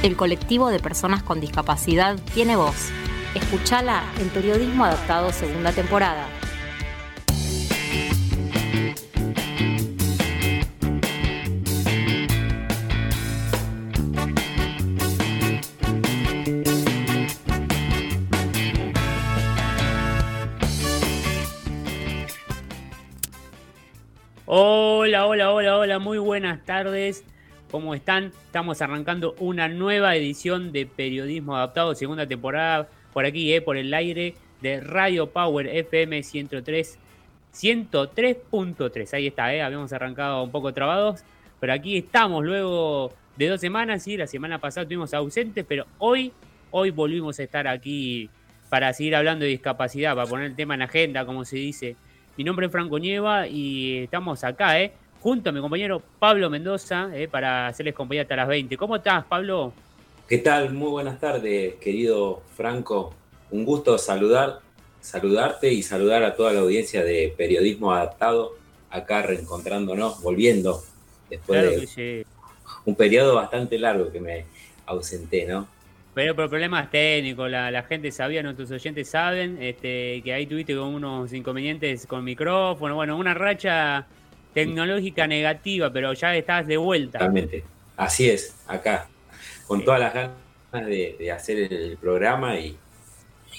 El colectivo de personas con discapacidad tiene voz. Escuchala en Periodismo Adaptado segunda temporada. Hola, hola, hola, hola, muy buenas tardes. ¿Cómo están? Estamos arrancando una nueva edición de Periodismo Adaptado, segunda temporada, por aquí, eh, por el aire de Radio Power FM 103, 103.3. Ahí está, eh, habíamos arrancado un poco trabados, pero aquí estamos luego de dos semanas, sí, la semana pasada estuvimos ausentes, pero hoy, hoy volvimos a estar aquí para seguir hablando de discapacidad, para poner el tema en agenda, como se dice. Mi nombre es Franco Nieva y estamos acá, ¿eh? Junto a mi compañero Pablo Mendoza, eh, para hacerles compañía hasta las 20. ¿Cómo estás, Pablo? ¿Qué tal? Muy buenas tardes, querido Franco. Un gusto saludar, saludarte y saludar a toda la audiencia de Periodismo Adaptado, acá reencontrándonos, volviendo después de un periodo bastante largo que me ausenté, ¿no? Pero por problemas técnicos, la, gente sabía, nuestros oyentes saben, este, que ahí tuviste unos inconvenientes con micrófono, bueno, una racha tecnológica negativa, pero ya estás de vuelta. Totalmente. Así es, acá, con todas las ganas de, hacer el programa y,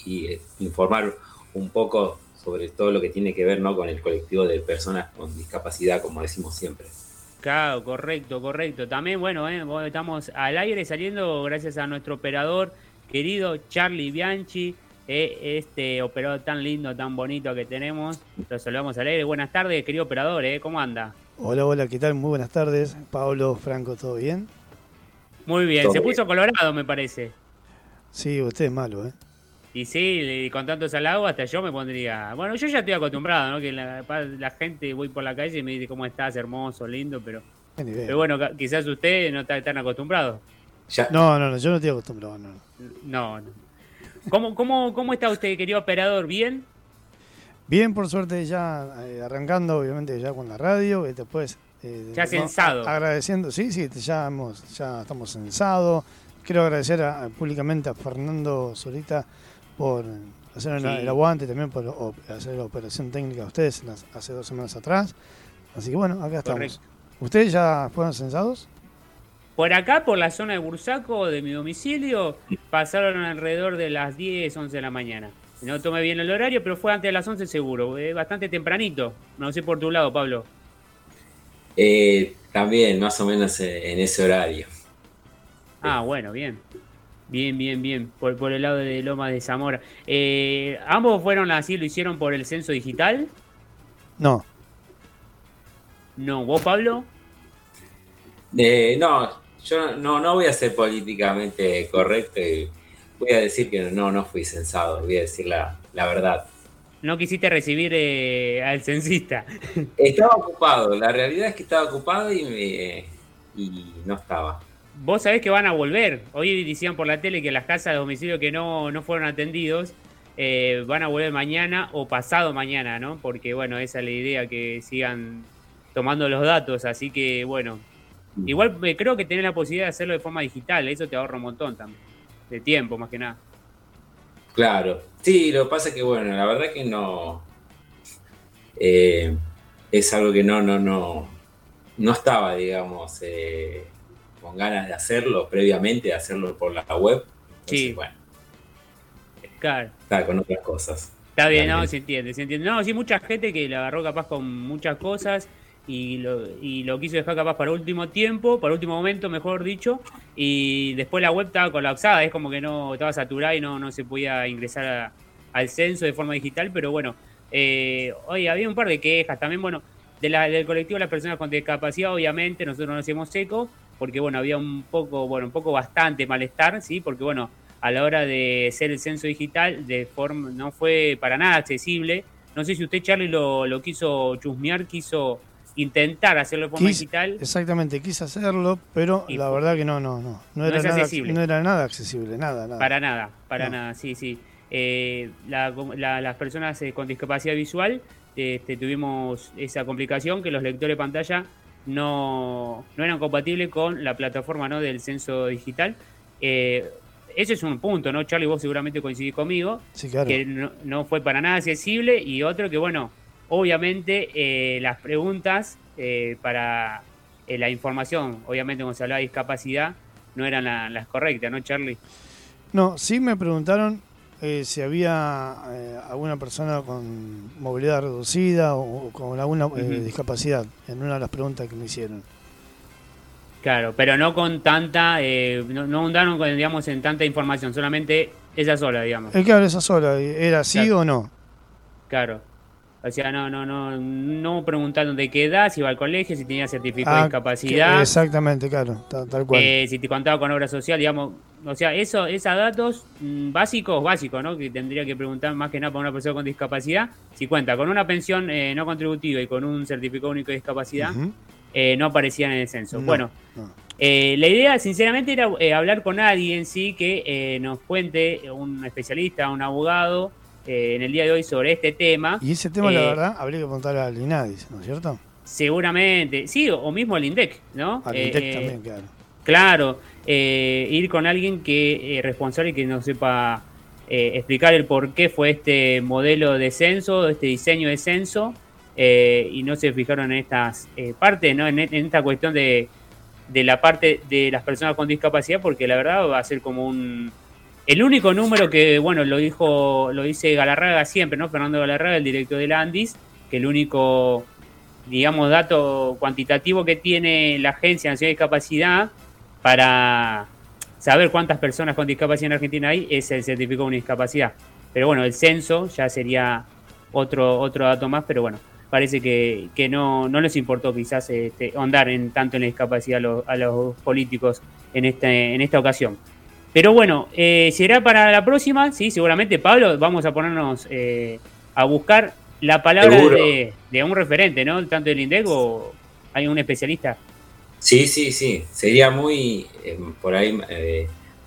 eh, informar un poco sobre todo lo que tiene que ver ¿no? con el colectivo de personas con discapacidad, como decimos siempre. Claro, correcto, correcto. También, bueno, eh, estamos al aire saliendo gracias a nuestro operador querido Charlie Bianchi, eh, este operador tan lindo, tan bonito que tenemos. Lo saludamos al aire. Buenas tardes, querido operador, ¿eh? ¿cómo anda? Hola, hola, ¿qué tal? Muy buenas tardes. Pablo, Franco, ¿todo bien? Muy bien, se puso colorado, me parece. Sí, usted es malo, ¿eh? Y sí, con tantos halagos hasta yo me pondría... Bueno, yo ya estoy acostumbrado, ¿no? Que la, gente, voy por la calle y me dice cómo estás, hermoso, lindo, pero... Pero bueno, quizás usted no está tan acostumbrado. No, no, no, yo no estoy acostumbrado, no. No, no. ¿Cómo, cómo, cómo está usted, querido operador? ¿Bien? Bien, por suerte ya eh, arrancando, obviamente, ya con la radio, y después... Eh, ya censado. Agradeciendo, sí, sí, ya, hemos, ya estamos censados. Quiero agradecer públicamente a Fernando Solita por hacer el aguante, también por hacer la operación técnica a ustedes hace dos semanas atrás. Así que bueno, acá estamos. ¿Ustedes ya fueron censados? Por acá, por la zona de Bursaco, de mi domicilio, pasaron alrededor de las 10, 11 de la mañana. No tomé bien el horario, pero fue antes de las 11 seguro, bastante tempranito. No sé por tu lado, Pablo. Eh, también, más o menos eh, en ese horario. Ah, bueno, bien. Bien, bien, bien. Por, por el lado de Loma de Zamora. Eh, ¿Ambos fueron así, lo hicieron por el censo digital? No. No, ¿vos, Pablo? no, yo no, no voy a ser políticamente correcto y voy a decir que no, no fui censado, voy a decir la, verdad. No quisiste recibir eh, al censista. Estaba ocupado, la realidad es que estaba ocupado y, y no estaba. Vos sabés que van a volver. Hoy decían por la tele que las casas de domicilio que no, no fueron atendidos eh, van a volver mañana o pasado mañana, ¿no? Porque, bueno, esa es la idea, que sigan tomando los datos. Así que, bueno, Igual eh, creo que tenés la posibilidad de hacerlo de forma digital, eso te ahorra un montón también, de tiempo más que nada. Claro, sí, lo que pasa es que bueno, la verdad que no, eh, es algo que no, no, no, no estaba, digamos, eh, con ganas de hacerlo previamente, de hacerlo por la web. sí. Bueno, claro. Está con otras cosas. Está bien, no, se entiende, se entiende. No, sí, mucha gente que la agarró capaz con muchas cosas y lo, y lo quiso dejar capaz para último tiempo, para último momento, mejor dicho, y después la web estaba colapsada, es como que no estaba saturada y no, no se podía ingresar al censo de forma digital, pero bueno, eh, oye, había un par de quejas también, bueno, de la, del colectivo de las personas con discapacidad, obviamente, nosotros no hacemos eco, porque bueno, había un poco, bueno, un poco bastante malestar, ¿sí? Porque bueno, a la hora de hacer el censo digital, de forma, no fue para nada accesible. No sé si usted, Charlie, lo quiso chusmear, quiso intentar hacerlo de forma digital. Exactamente, quise hacerlo, pero la verdad que no, no, no. No, era, nada, no era nada accesible, nada, nada. Para nada, para nada, sí, sí. Eh, las personas eh, con discapacidad visual este, tuvimos esa complicación que los lectores de pantalla no, no eran compatibles con la plataforma ¿no? del censo digital. eh, ese es un punto, ¿no? Charlie, vos seguramente coincidís conmigo, sí, claro. que no, fue para nada accesible y otro que, bueno, obviamente eh, las preguntas eh, para la información, obviamente cuando se hablaba de discapacidad, no eran las correctas, ¿no, Charlie? No, sí me preguntaron si había alguna persona con movilidad reducida o, con alguna discapacidad en una de las preguntas que me hicieron. Claro, pero no con tanta, eh, no, no andaron con, digamos, en tanta información, solamente esa sola, digamos. Es claro, esa sola, ¿era sí o no? Claro. O sea, no, no, no, no preguntaron de qué edad, si iba al colegio, si tenía certificado de ah, discapacidad. exactamente, claro, tal, cual. Eh, si te contaba con obra social, digamos, o sea, eso, esos datos mm, básicos, básicos, ¿no? Que tendría que preguntar más que nada para una persona con discapacidad. Si cuenta con una pensión eh, no contributiva y con un certificado único de discapacidad, eh, no aparecían en el censo. bueno, eh, la idea, sinceramente, era eh, hablar con alguien, sí, que nos cuente, un especialista, un abogado, en el día de hoy sobre este tema. Y ese tema, la verdad, habría que preguntar al INADIS, ¿no es cierto? Seguramente, sí, o, mismo al INDEC, ¿no? Al INDEC también, claro. Claro, ir con alguien que es responsable y que nos sepa explicar el por qué fue este modelo de censo, este diseño de censo, eh, y no se fijaron en estas eh, partes, ¿no? En, esta cuestión de, la parte de las personas con discapacidad, porque la verdad va a ser como un... El único número que, bueno, lo dijo, lo dice Galarraga siempre, ¿no? Fernando Galarraga, el director del Andis, que el único, digamos, dato cuantitativo que tiene la Agencia Nacional de Discapacidad para saber cuántas personas con discapacidad en Argentina hay es el certificado de una discapacidad. Pero bueno, el censo ya sería otro, otro dato más, pero bueno, parece que, que no, no les importó quizás este, andar en, tanto en la discapacidad a los, políticos en, este, en esta ocasión. Pero bueno, eh, será para la próxima, sí, seguramente Pablo, vamos a ponernos eh, a buscar la palabra de, de, un referente, ¿no? Tanto del INDEC o hay un especialista. Sí, sí, sí, sería muy, eh, por ahí,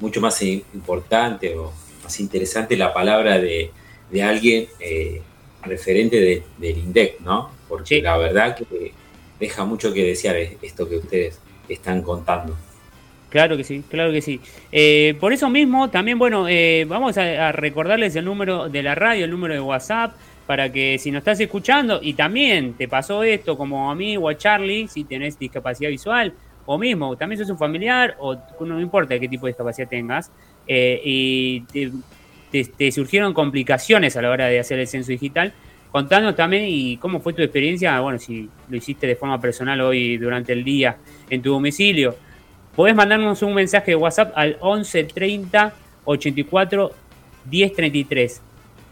mucho más importante o más interesante la palabra de, de alguien referente de, del INDEC, ¿no? Porque la verdad que deja mucho que desear esto que ustedes están contando. Claro que sí, claro que sí. Eh, por eso mismo, también, bueno, eh, vamos a, recordarles el número de la radio, el número de WhatsApp, para que si nos estás escuchando y también te pasó esto como a mí o a Charlie, si tenés discapacidad visual, o mismo, también sos un familiar, o no importa qué tipo de discapacidad tengas, eh, y te, te, surgieron complicaciones a la hora de hacer el censo digital. Contanos también y cómo fue tu experiencia, bueno, si lo hiciste de forma personal hoy durante el día en tu domicilio. Podés mandarnos un mensaje de WhatsApp al 11 30 84 10 33.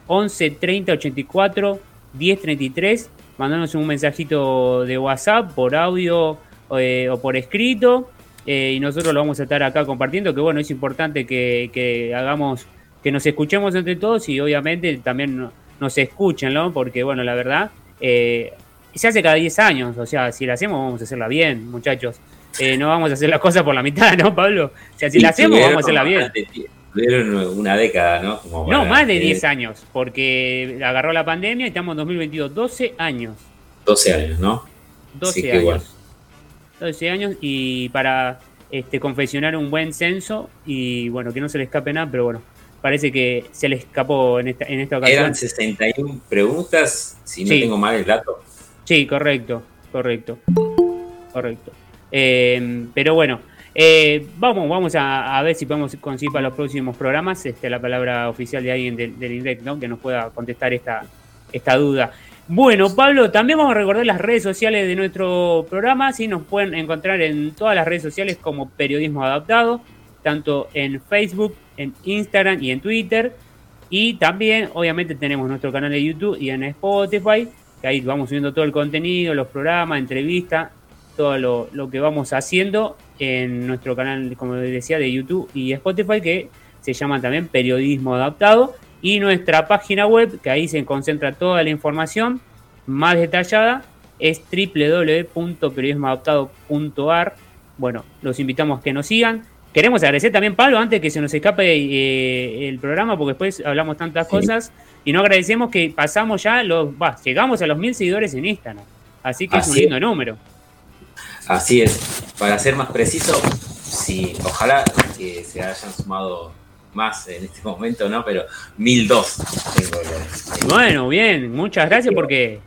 11 30 84 10 33. Mandanos un mensajito de WhatsApp por audio eh, o por escrito. Eh, y nosotros lo vamos a estar acá compartiendo. Que bueno, es importante que, que hagamos que nos escuchemos entre todos y obviamente también nos escuchen, ¿no? Porque, bueno, la verdad, eh, se hace cada 10 años, o sea, si la hacemos vamos a hacerla bien, muchachos. Eh, no vamos a hacer las cosas por la mitad, ¿no, Pablo? O sea, si la hacemos vamos a hacerla bien. Tuvieron una década, ¿no? no, más de 10 años, porque agarró la pandemia y estamos en 2022, 12 años. 12 años, ¿no? 12 años. 12 años y para este, confeccionar un buen censo y bueno, que no se le escape nada, pero bueno, parece que se le escapó en esta, en esta ocasión. Eran 61 preguntas, si no tengo mal el dato. Sí, correcto, correcto. Correcto. Eh, pero bueno, eh, vamos, vamos a, ver si podemos conseguir para los próximos programas este, la palabra oficial de alguien del, del INDEC, que nos pueda contestar esta, esta duda. Bueno, Pablo, también vamos a recordar las redes sociales de nuestro programa. Sí, nos pueden encontrar en todas las redes sociales como Periodismo Adaptado, tanto en Facebook, en Instagram y en Twitter. Y también, obviamente, tenemos nuestro canal de YouTube y en Spotify, que ahí vamos subiendo todo el contenido, los programas, entrevistas, todo lo, que vamos haciendo en nuestro canal, como decía, de YouTube y Spotify, que se llama también Periodismo Adaptado. Y nuestra página web, que ahí se concentra toda la información más detallada, es www.periodismoadaptado.ar. Bueno, los invitamos a que nos sigan. Queremos agradecer también, Pablo, antes que se nos escape eh, el programa, porque después hablamos tantas cosas, y no agradecemos que pasamos ya los, llegamos a los mil seguidores en Instagram. Así que es un lindo número. Así es. Para ser más preciso, sí, ojalá que se hayan sumado más en este momento, ¿no? Pero 1002 tengo. Bueno, bien, muchas gracias porque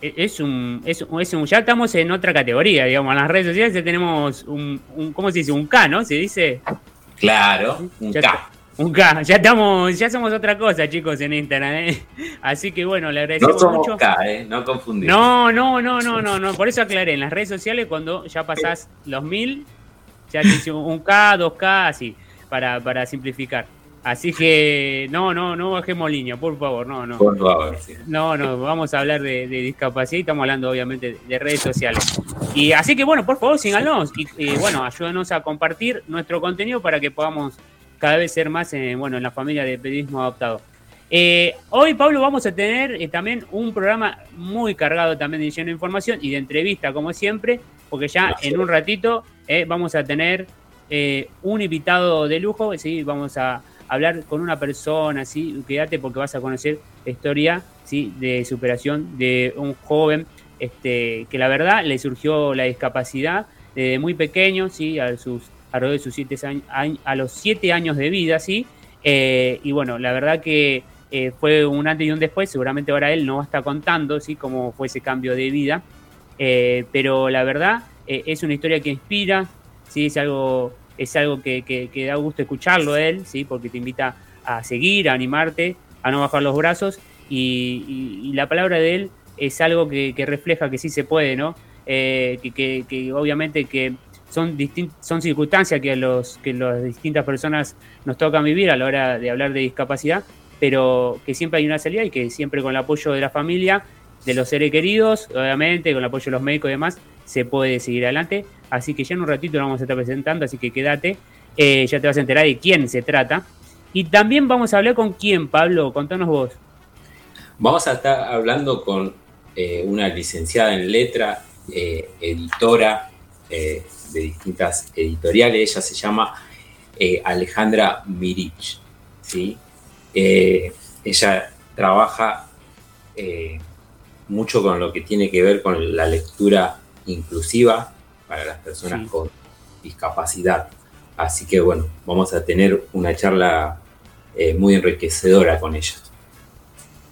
es un, es, un, ya estamos en otra categoría, digamos, en las redes sociales ya tenemos un, un ¿cómo se dice? Un K, ¿no? Se dice. Claro, un K. Un K, ya estamos, ya somos otra cosa, chicos, en Instagram, ¿eh? Así que bueno, le agradecemos no somos mucho. K, ¿eh? No confundir. No, no, no, no, no, no, por eso aclaré, en las redes sociales cuando ya pasás los mil, ya te dice un K, dos K, así, para, para simplificar. Así que no, no, no bajemos línea, por favor, no, no. Por favor, sí. No, no, vamos a hablar de, discapacidad y estamos hablando obviamente de redes sociales. Y así que bueno, por favor, síganos y, bueno, ayúdenos a compartir nuestro contenido para que podamos cada vez ser más en, bueno, en la familia de periodismo adaptado. Eh, hoy, Pablo, vamos a tener eh, también un programa muy cargado también de lleno de información y de entrevista, como siempre, porque ya en un ratito eh, vamos a tener un invitado de lujo, sí, vamos a hablar con una persona, ¿sí? quédate porque vas a conocer la historia ¿sí? de superación de un joven este, que la verdad le surgió la discapacidad desde muy pequeño, ¿sí? a, sus, a los siete años de vida, ¿sí? Eh, y bueno, la verdad que eh, fue un antes y un después, seguramente ahora él no va a estar contando ¿sí? cómo fue ese cambio de vida, eh, pero la verdad es una historia que inspira, ¿sí? es algo es algo que, da gusto escucharlo a él, ¿sí? porque te invita a seguir, a animarte, a no bajar los brazos. Y, la palabra de él es algo que, refleja que sí se puede, ¿no? Que, obviamente que son, son circunstancias que, los, que las distintas personas nos tocan vivir a la hora de hablar de discapacidad, pero que siempre hay una salida y que siempre con el apoyo de la familia, de los seres queridos, obviamente, con el apoyo de los médicos y demás, se puede seguir adelante. Así que ya en un ratito lo vamos a estar presentando, así que quédate. Eh, ya te vas a enterar de quién se trata. Y también vamos a hablar con quién, Pablo, contanos vos. Vamos a estar hablando con eh, una licenciada en letra, eh, editora de distintas editoriales. Ella se llama Alejandra Mirich. ¿sí? ella trabaja mucho con lo que tiene que ver con la lectura inclusiva para las personas con discapacidad. Así que bueno, vamos a tener una charla eh, muy enriquecedora con ellos.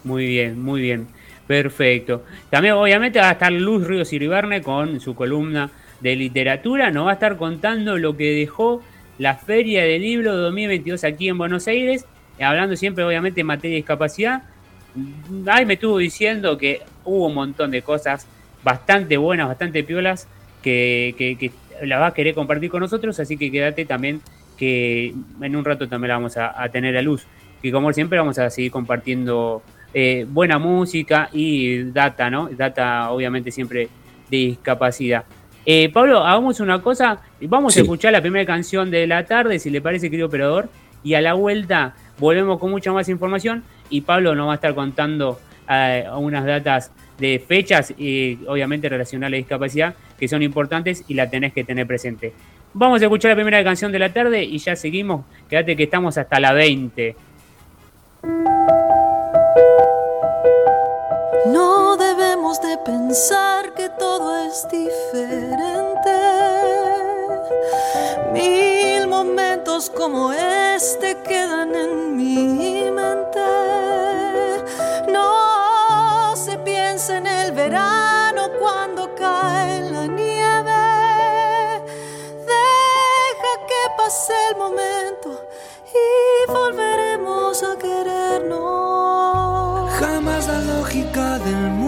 Muy bien, muy bien. Perfecto. También obviamente va a estar Luz Ríos Iribarne con su columna de literatura. Nos va a estar contando lo que dejó la Feria del Libro 2022 aquí en Buenos Aires. Hablando siempre obviamente en materia de discapacidad. Ay, me estuvo diciendo que hubo un montón de cosas bastante buenas, bastante piolas que, la va a querer compartir con nosotros, así que quédate también que en un rato también la vamos a, tener a luz. Y como siempre vamos a seguir compartiendo eh, buena música y data, ¿no? Data obviamente siempre de discapacidad. Eh, Pablo, hagamos una cosa, vamos a escuchar la primera canción de la tarde, si le parece, querido operador, y a la vuelta volvemos con mucha más información y Pablo nos va a estar contando eh, unas datas de fechas y obviamente relacionadas a la discapacidad que son importantes y la tenés que tener presente. Vamos a escuchar la primera canción de la tarde y ya seguimos. Quédate que estamos hasta la 20. De pensar que todo es diferente. Mil momentos como este quedan en mi mente en el verano cuando cae la nieve. Deja que pase el momento y volveremos a querernos. Jamás la lógica del mundo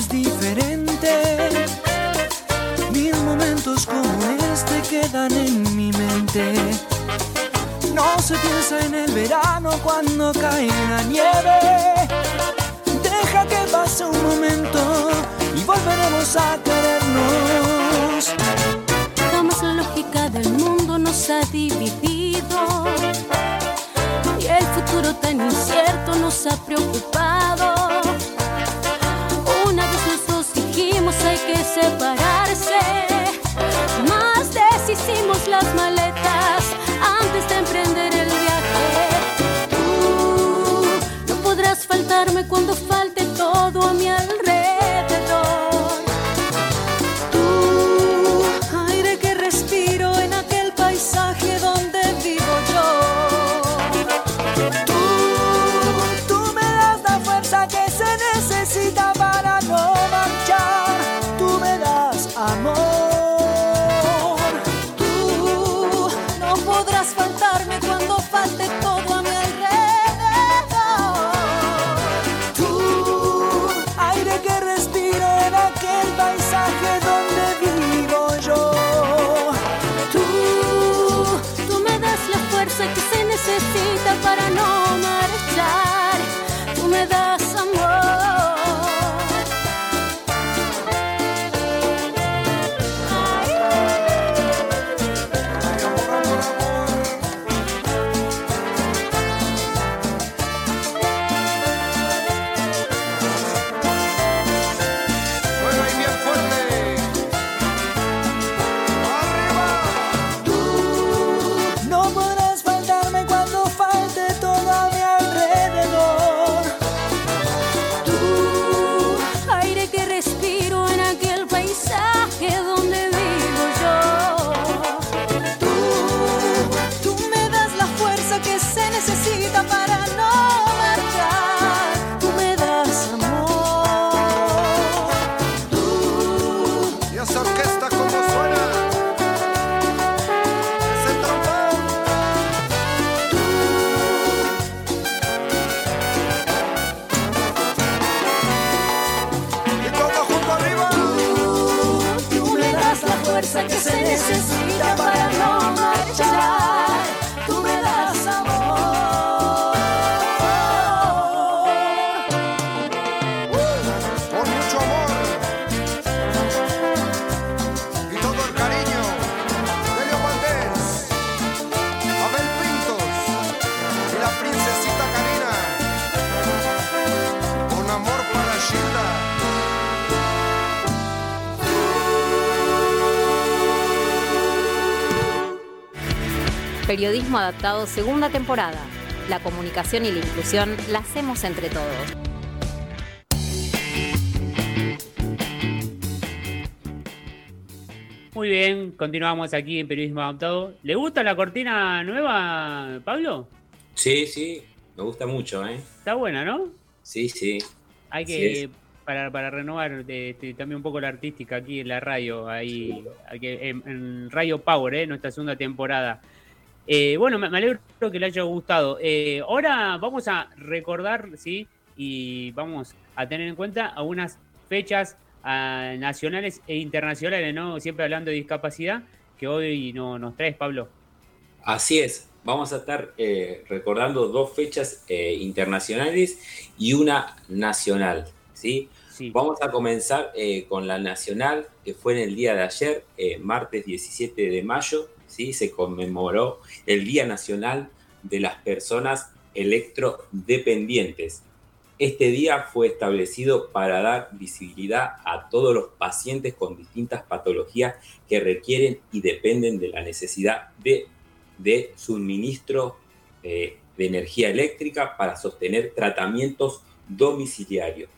es diferente. Mil momentos como este quedan en mi mente. No se piensa en el verano cuando cae la nieve. Deja que pase un momento y volveremos a querernos. Jamás la lógica del mundo nos ha dividido. Y el futuro tan incierto nos ha preocupado. Periodismo adaptado segunda temporada. La comunicación y la inclusión la hacemos entre todos. Muy bien, continuamos aquí en Periodismo Adaptado. ¿Le gusta la cortina nueva, Pablo? Sí, sí, me gusta mucho, ¿eh? Está buena, ¿no? Sí, sí. Hay que, para, para renovar este, también un poco la artística aquí en la radio, ahí, aquí en, en Radio Power, ¿eh? nuestra segunda temporada. Eh, bueno, me, me alegro que le haya gustado. Eh, ahora vamos a recordar, ¿sí? Y vamos a tener en cuenta algunas fechas ah, nacionales e internacionales, ¿no? Siempre hablando de discapacidad, que hoy no, nos traes, Pablo. Así es, vamos a estar eh, recordando dos fechas eh, internacionales y una nacional, ¿sí? Sí. Vamos a comenzar eh, con la nacional, que fue en el día de ayer, martes 17 de mayo, ¿sí? Se conmemoró el Día Nacional de las Personas Electrodependientes. Este día fue establecido para dar visibilidad a todos los pacientes con distintas patologías que requieren y dependen de la necesidad de, de suministro eh, de energía eléctrica para sostener tratamientos domiciliarios.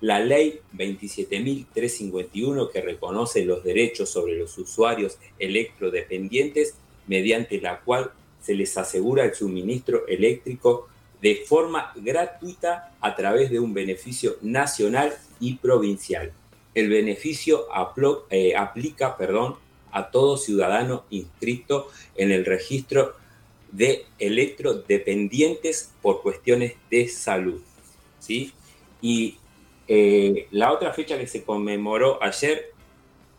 La ley 27.351 que reconoce los derechos sobre los usuarios electrodependientes, mediante la cual se les asegura el suministro eléctrico de forma gratuita a través de un beneficio nacional y provincial. El beneficio eh, aplica perdón, a todo ciudadano inscrito en el registro de electrodependientes por cuestiones de salud. ¿sí? Y eh, la otra fecha que se conmemoró ayer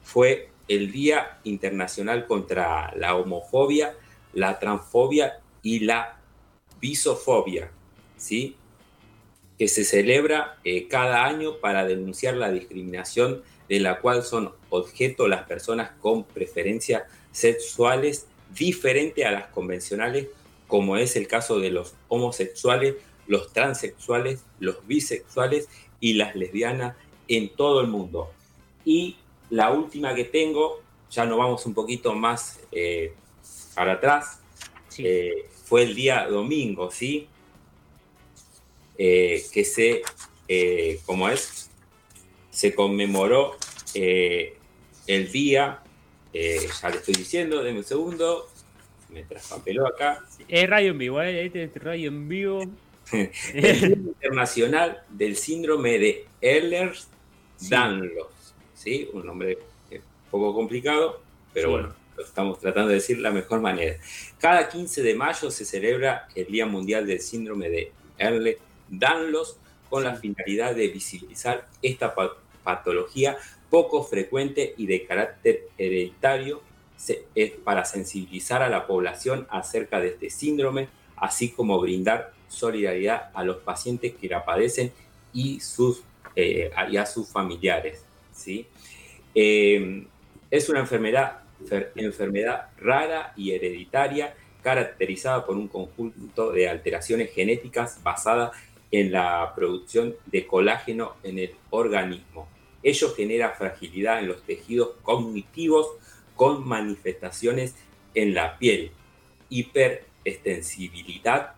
fue el Día Internacional contra la Homofobia, la Transfobia y la Bisofobia, ¿sí? que se celebra eh, cada año para denunciar la discriminación de la cual son objeto las personas con preferencias sexuales diferentes a las convencionales, como es el caso de los homosexuales, los transexuales, los bisexuales y las lesbianas en todo el mundo. Y la última que tengo, ya nos vamos un poquito más eh, para atrás, eh, fue el día domingo, ¿sí? Eh, que se, como es, se conmemoró el día, ya le estoy diciendo, denme un segundo, me traspapeló acá. Es radio en vivo, este es radio en vivo. el Día Internacional del Síndrome de Ehlers-Danlos. ¿sí? Un nombre un poco complicado, pero bueno, lo estamos tratando de decir de la mejor manera. Cada 15 de mayo se celebra el Día Mundial del Síndrome de Ehlers-Danlos con la finalidad de visibilizar esta patología poco frecuente y de carácter hereditario es para sensibilizar a la población acerca de este síndrome, así como brindar solidaridad a los pacientes que la padecen y, sus, eh, a sus familiares. ¿sí? Eh, es una enfermedad, enfermedad rara y hereditaria caracterizada por un conjunto de alteraciones genéticas basadas en la producción de colágeno en el organismo. Ello genera fragilidad en los tejidos cognitivos con manifestaciones en la piel, hiperextensibilidad,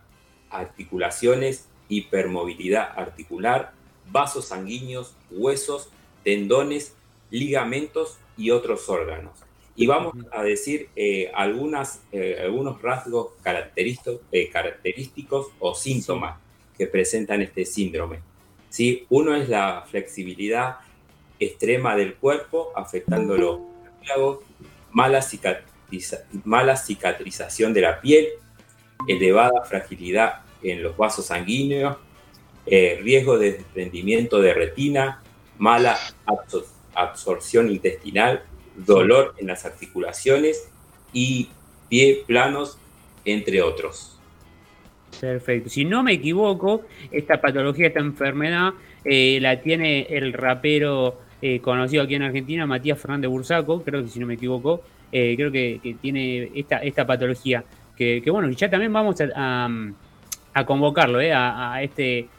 articulaciones, hipermovilidad articular, vasos sanguíneos, huesos, tendones, ligamentos y otros órganos. Y vamos a decir eh, algunas, eh, algunos rasgos característicos, eh, característicos o síntomas que presentan este síndrome. ¿Sí? Uno es la flexibilidad extrema del cuerpo, afectando los mala, mala cicatrización de la piel, elevada fragilidad en los vasos sanguíneos, riesgo de desprendimiento de retina, mala absorción intestinal, dolor en las articulaciones y pie planos, entre otros. Perfecto. Si no me equivoco, esta patología, esta enfermedad, eh, la tiene el rapero eh, conocido aquí en Argentina, Matías Fernández Bursaco, creo que si no me equivoco, eh, creo que, tiene esta, esta patología. Que, bueno, ya también vamos a, convocarlo, a, este,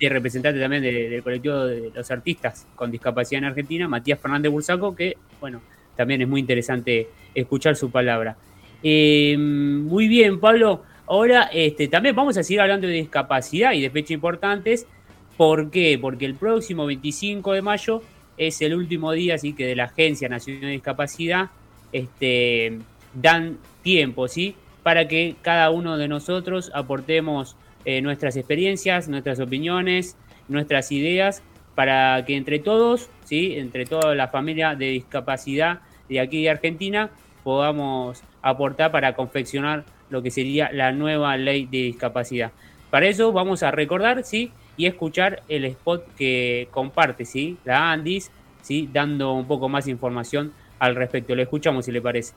representante también del colectivo de los artistas con discapacidad en Argentina, Matías Fernández Bursaco, que, bueno, también es muy interesante escuchar su palabra. Eh, muy bien, Pablo. Ahora este, también vamos a seguir hablando de discapacidad y de fechas importantes. ¿Por qué? Porque el próximo 25 de mayo es el último día, así que de la Agencia Nacional de Discapacidad este, dan tiempo, ¿sí? Para que cada uno de nosotros aportemos eh, nuestras experiencias, nuestras opiniones, nuestras ideas, para que entre todos, ¿sí? entre toda la familia de discapacidad de aquí de Argentina, podamos aportar para confeccionar lo que sería la nueva ley de discapacidad. Para eso vamos a recordar, ¿sí? Y escuchar el spot que comparte, ¿sí? La Andis, ¿sí? Dando un poco más información al respecto. Lo escuchamos si le parece.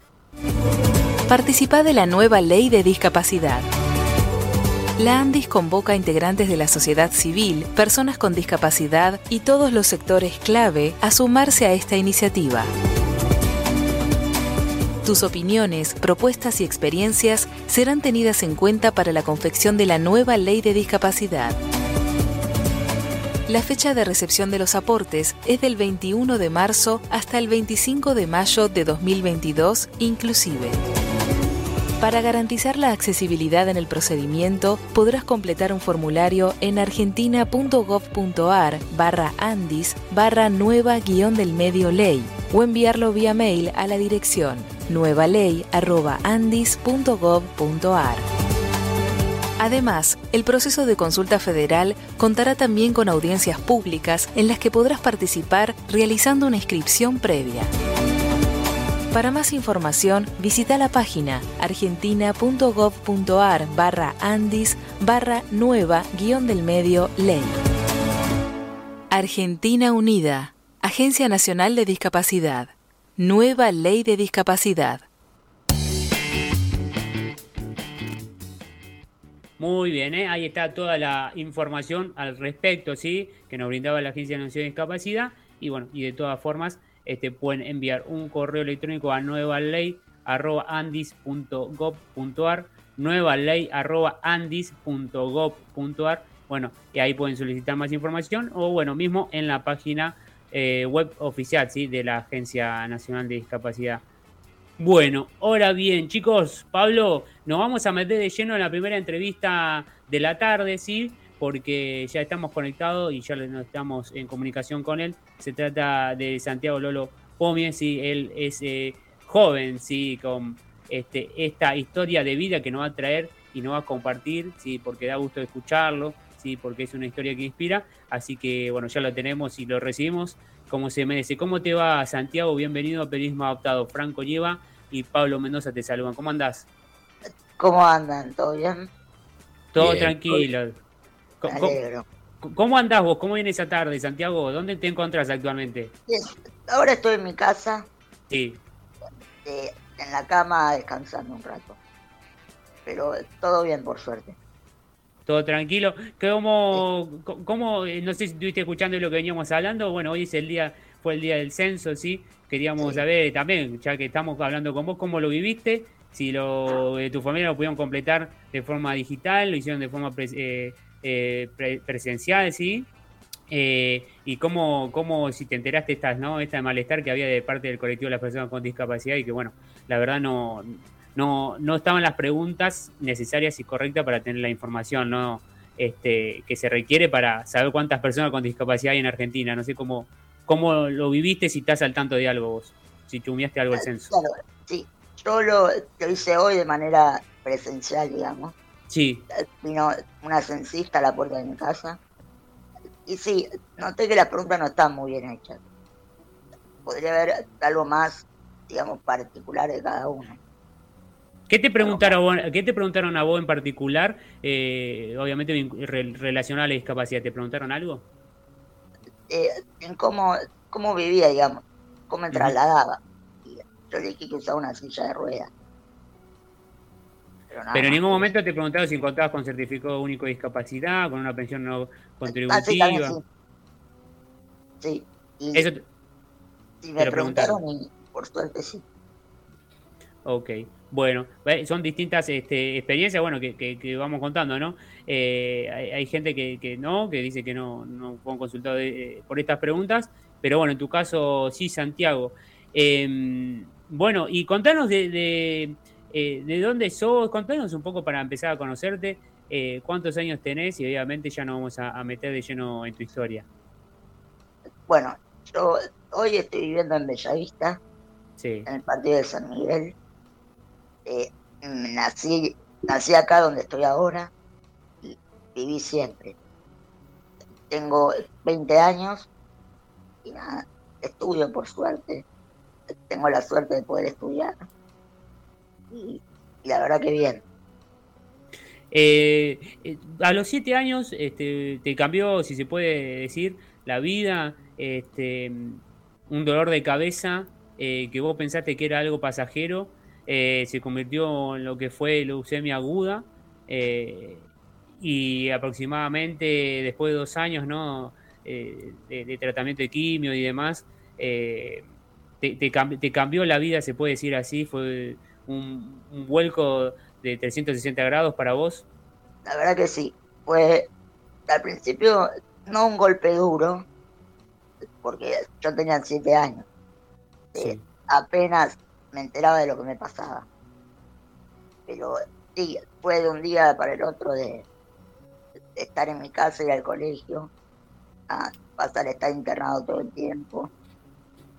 Participa de la nueva ley de discapacidad. La ANDIS convoca a integrantes de la sociedad civil, personas con discapacidad y todos los sectores clave a sumarse a esta iniciativa. Tus opiniones, propuestas y experiencias serán tenidas en cuenta para la confección de la nueva ley de discapacidad. La fecha de recepción de los aportes es del 21 de marzo hasta el 25 de mayo de 2022 inclusive. Para garantizar la accesibilidad en el procedimiento, podrás completar un formulario en argentina.gov.ar barra andis barra nueva guion del medio ley o enviarlo vía mail a la dirección nuevaley.andis.gov.ar. Además, el proceso de consulta federal contará también con audiencias públicas en las que podrás participar realizando una inscripción previa. Para más información, visita la página argentina.gov.ar barra andis barra nueva guion del medio ley. Argentina Unida, Agencia Nacional de Discapacidad. Nueva Ley de Discapacidad. Muy bien, ¿eh? ahí está toda la información al respecto, ¿sí? Que nos brindaba la Agencia Nacional de Discapacidad. Y bueno, y de todas formas, este, pueden enviar un correo electrónico a nuevaley.andis.gov.ar nuevaley.andis.gov.ar bueno, y ahí pueden solicitar más información o bueno, mismo en la página eh, web oficial ¿sí? de la Agencia Nacional de Discapacidad. Bueno, ahora bien, chicos, Pablo, nos vamos a meter de lleno en la primera entrevista de la tarde, ¿sí? Porque ya estamos conectados y ya estamos en comunicación con él. Se trata de Santiago Lolo Pomie, ¿sí? Él es eh, joven, ¿sí? Con este, esta historia de vida que nos va a traer y nos va a compartir, ¿sí? Porque da gusto escucharlo porque es una historia que inspira. Así que bueno, ya lo tenemos y lo recibimos como se merece. ¿Cómo te va, Santiago? Bienvenido a Periodismo Adaptado. Franco Lleva y Pablo Mendoza te saludan. ¿Cómo andás? ¿Cómo andan? ¿Todo bien? Todo tranquilo. ¿Cómo, andás vos? ¿Cómo viene esa tarde, Santiago? ¿Dónde te encontrás actualmente? Ahora estoy en mi casa. Sí. Eh, en la cama descansando un rato. Pero todo bien, por suerte todo tranquilo. ¿Cómo, cómo, eh, no sé si estuviste escuchando lo que veníamos hablando? Bueno, hoy es el día, fue el día del censo, ¿sí? Queríamos saber también, ya que estamos hablando con vos, cómo lo viviste, si lo, tu familia lo pudieron completar de forma digital, lo hicieron de forma eh, eh, presencial, ¿sí? y cómo, cómo, si te enteraste estas, ¿no? Esta malestar que había de parte del colectivo de las personas con discapacidad y que, bueno, la verdad no, no, no estaban las preguntas necesarias y correctas para tener la información ¿no? este, que se requiere para saber cuántas personas con discapacidad hay en Argentina. No sé cómo, cómo lo viviste, si estás al tanto de algo vos, si chumeaste algo el censo. Claro, sí, yo lo, hice hoy de manera presencial, digamos. Sí. Vino una censista a la puerta de mi casa. Y sí, noté que las preguntas no están muy bien hechas. Podría haber algo más, digamos, particular de cada uno. ¿Qué te preguntaron, ¿qué te preguntaron a vos en particular, eh, obviamente relacionado a la discapacidad? ¿Te preguntaron algo? Eh, en cómo, cómo vivía, digamos, cómo me trasladaba. Yo le dije que usaba una silla de ruedas. Pero, en ningún momento te preguntaron si contabas con certificado único de discapacidad, con una pensión no contributiva. sí. sí. Eso me preguntaron, y por suerte sí. Ok. Bueno, son distintas este, experiencias, bueno, que, vamos contando, ¿no? Eh, hay, gente que, no, que dice que no, no fue consultado eh, por estas preguntas, pero bueno, en tu caso sí, Santiago. Em, bueno, y contanos de, eh, de, dónde sos, contanos un poco para empezar a conocerte, cuántos años tenés y obviamente ya nos vamos a, meter de lleno en tu historia. Bueno, yo hoy estoy viviendo en Bellavista, en el partido de San Miguel eh, nací, nací acá donde estoy ahora y viví siempre. Tengo 20 años y nada, estudio por suerte. Tengo la suerte de poder estudiar. Y, la verdad que bien. Eh, eh, a los siete años este, te cambió, si se puede decir, la vida, este, un dolor de cabeza que vos pensaste que era algo pasajero eh, se convirtió en lo que fue leucemia aguda eh, y aproximadamente después de dos años ¿no? Eh, de, tratamiento de quimio y demás, te, cambió la vida, se puede decir así, fue un, vuelco de 360 grados para vos. La verdad que sí, fue al principio no un golpe duro, porque yo tenía siete años. Apenas me enteraba de lo que me pasaba. Pero sí, fue de un día para el otro de, estar en mi casa, ir al colegio, a pasar a estar internado todo el tiempo,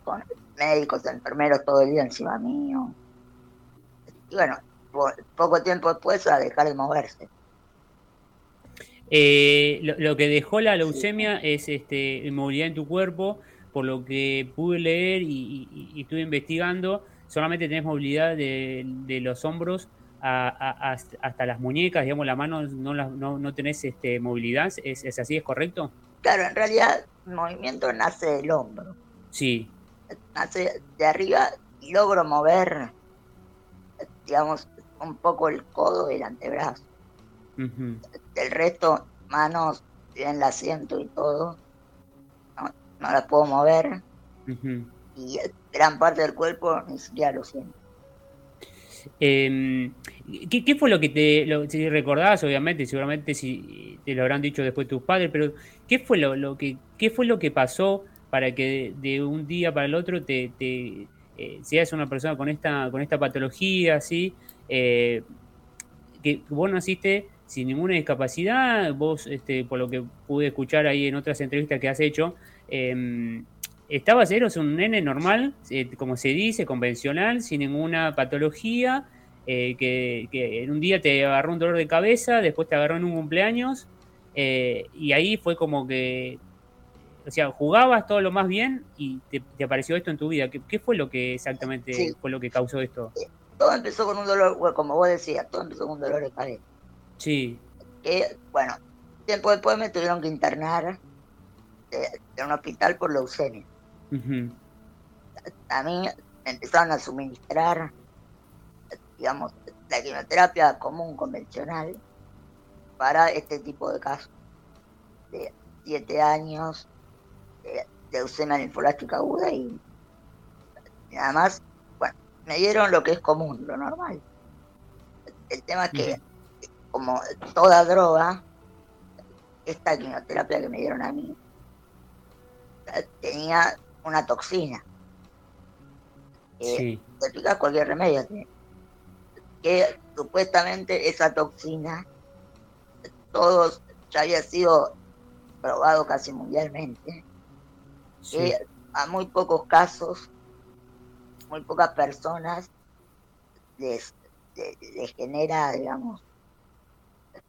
con médicos, enfermeros todo el día encima mío. Y bueno, poco tiempo después a dejar de moverse. Eh, lo, que dejó la leucemia es este, inmovilidad en tu cuerpo, por lo que pude leer y estuve investigando, solamente tenés movilidad de, los hombros hasta las muñecas, digamos, la mano no, no, no tenés este, movilidad, ¿Es, así, es correcto? Claro, en realidad movimiento nace del hombro. Sí. Nace de arriba y logro mover, digamos, un poco el codo y el antebrazo. El resto, manos, en el asiento y todo, no, no las puedo mover. Y gran parte del cuerpo ni siquiera lo siento. Em, ¿qué, fue lo que te, lo, recordás, obviamente, seguramente si te lo habrán dicho después tus padres, pero ¿qué fue lo, que, qué fue lo que pasó para que de, un día para el otro te, eh, seas una persona con esta, con esta patología, así, eh, que vos naciste sin ninguna discapacidad, vos, este, por lo que pude escuchar ahí en otras entrevistas que has hecho, Estabas, eres un nene normal, eh, como se dice, convencional, sin ninguna patología, eh, que, en un día te agarró un dolor de cabeza, después te agarró en un cumpleaños, eh, y ahí fue como que, o sea, jugabas todo lo más bien y te, apareció esto en tu vida. ¿Qué, fue lo que exactamente fue lo que causó esto? Todo empezó con un dolor, como vos decías, todo empezó con un dolor de cabeza. Sí. bueno, tiempo después me tuvieron que internar en un hospital por leucemia. A mí empezaron a suministrar, digamos, la quimioterapia común, convencional, para este tipo de casos. De siete años de leucemia linfolástica aguda y nada más, bueno, me dieron lo que es común, lo normal. El tema es que, como toda droga, esta quimioterapia que me dieron a mí tenía una toxina. Eh, sí. cualquier remedio. Que supuestamente esa toxina, todos ya había sido probado casi mundialmente. Que a muy pocos casos, muy pocas personas les, genera, digamos,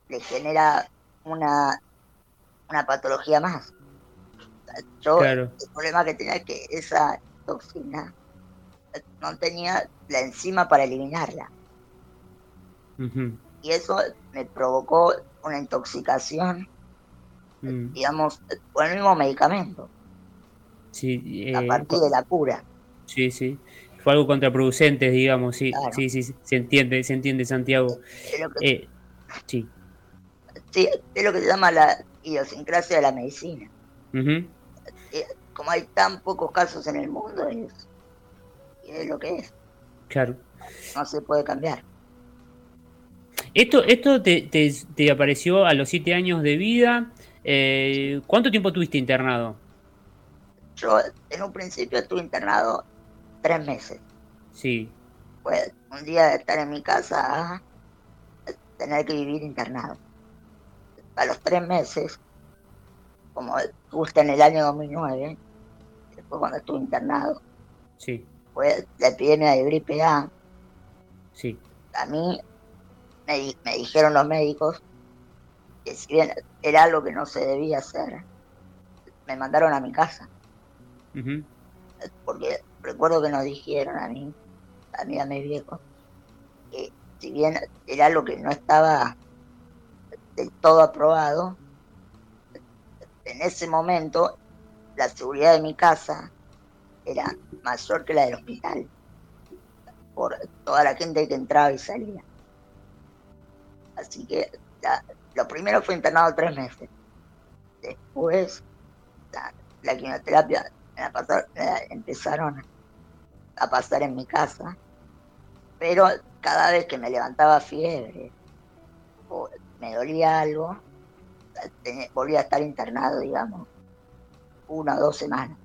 les genera una, una patología más. Yo, el problema que tenía es que esa toxina no tenía la enzima para eliminarla. Y eso me provocó una intoxicación, mm. digamos, con el mismo medicamento. Sí, a eh, partir de la cura. Sí, sí. Fue algo contraproducente, digamos, sí, sí, sí, se entiende, se entiende, Santiago. Eh, sí. Sí, es lo que se llama la idiosincrasia de la medicina como hay tan pocos casos en el mundo, es, es lo que es. Claro. No se puede cambiar. Esto, esto te, te, apareció a los siete años de vida. Eh, ¿Cuánto tiempo tuviste internado? Yo en un principio estuve internado tres meses. Sí. Pues un día de estar en mi casa a tener que vivir internado. A los tres meses, como justo en el año 2009, después cuando estuve internado. Sí. Fue la epidemia de gripe A. Sí. A mí me, dijeron los médicos que si bien era algo que no se debía hacer, me mandaron a mi casa. Porque recuerdo que nos dijeron a mí, a mí a mis viejos, que si bien era algo que no estaba del todo aprobado, en ese momento la seguridad de mi casa era mayor que la del hospital, por toda la gente que entraba y salía. Así que lo primero fue internado tres meses. Después, la, quimioterapia empezaron a pasar en mi casa, pero cada vez que me levantaba fiebre o me dolía algo, volvía a estar internado, digamos, una o dos semanas.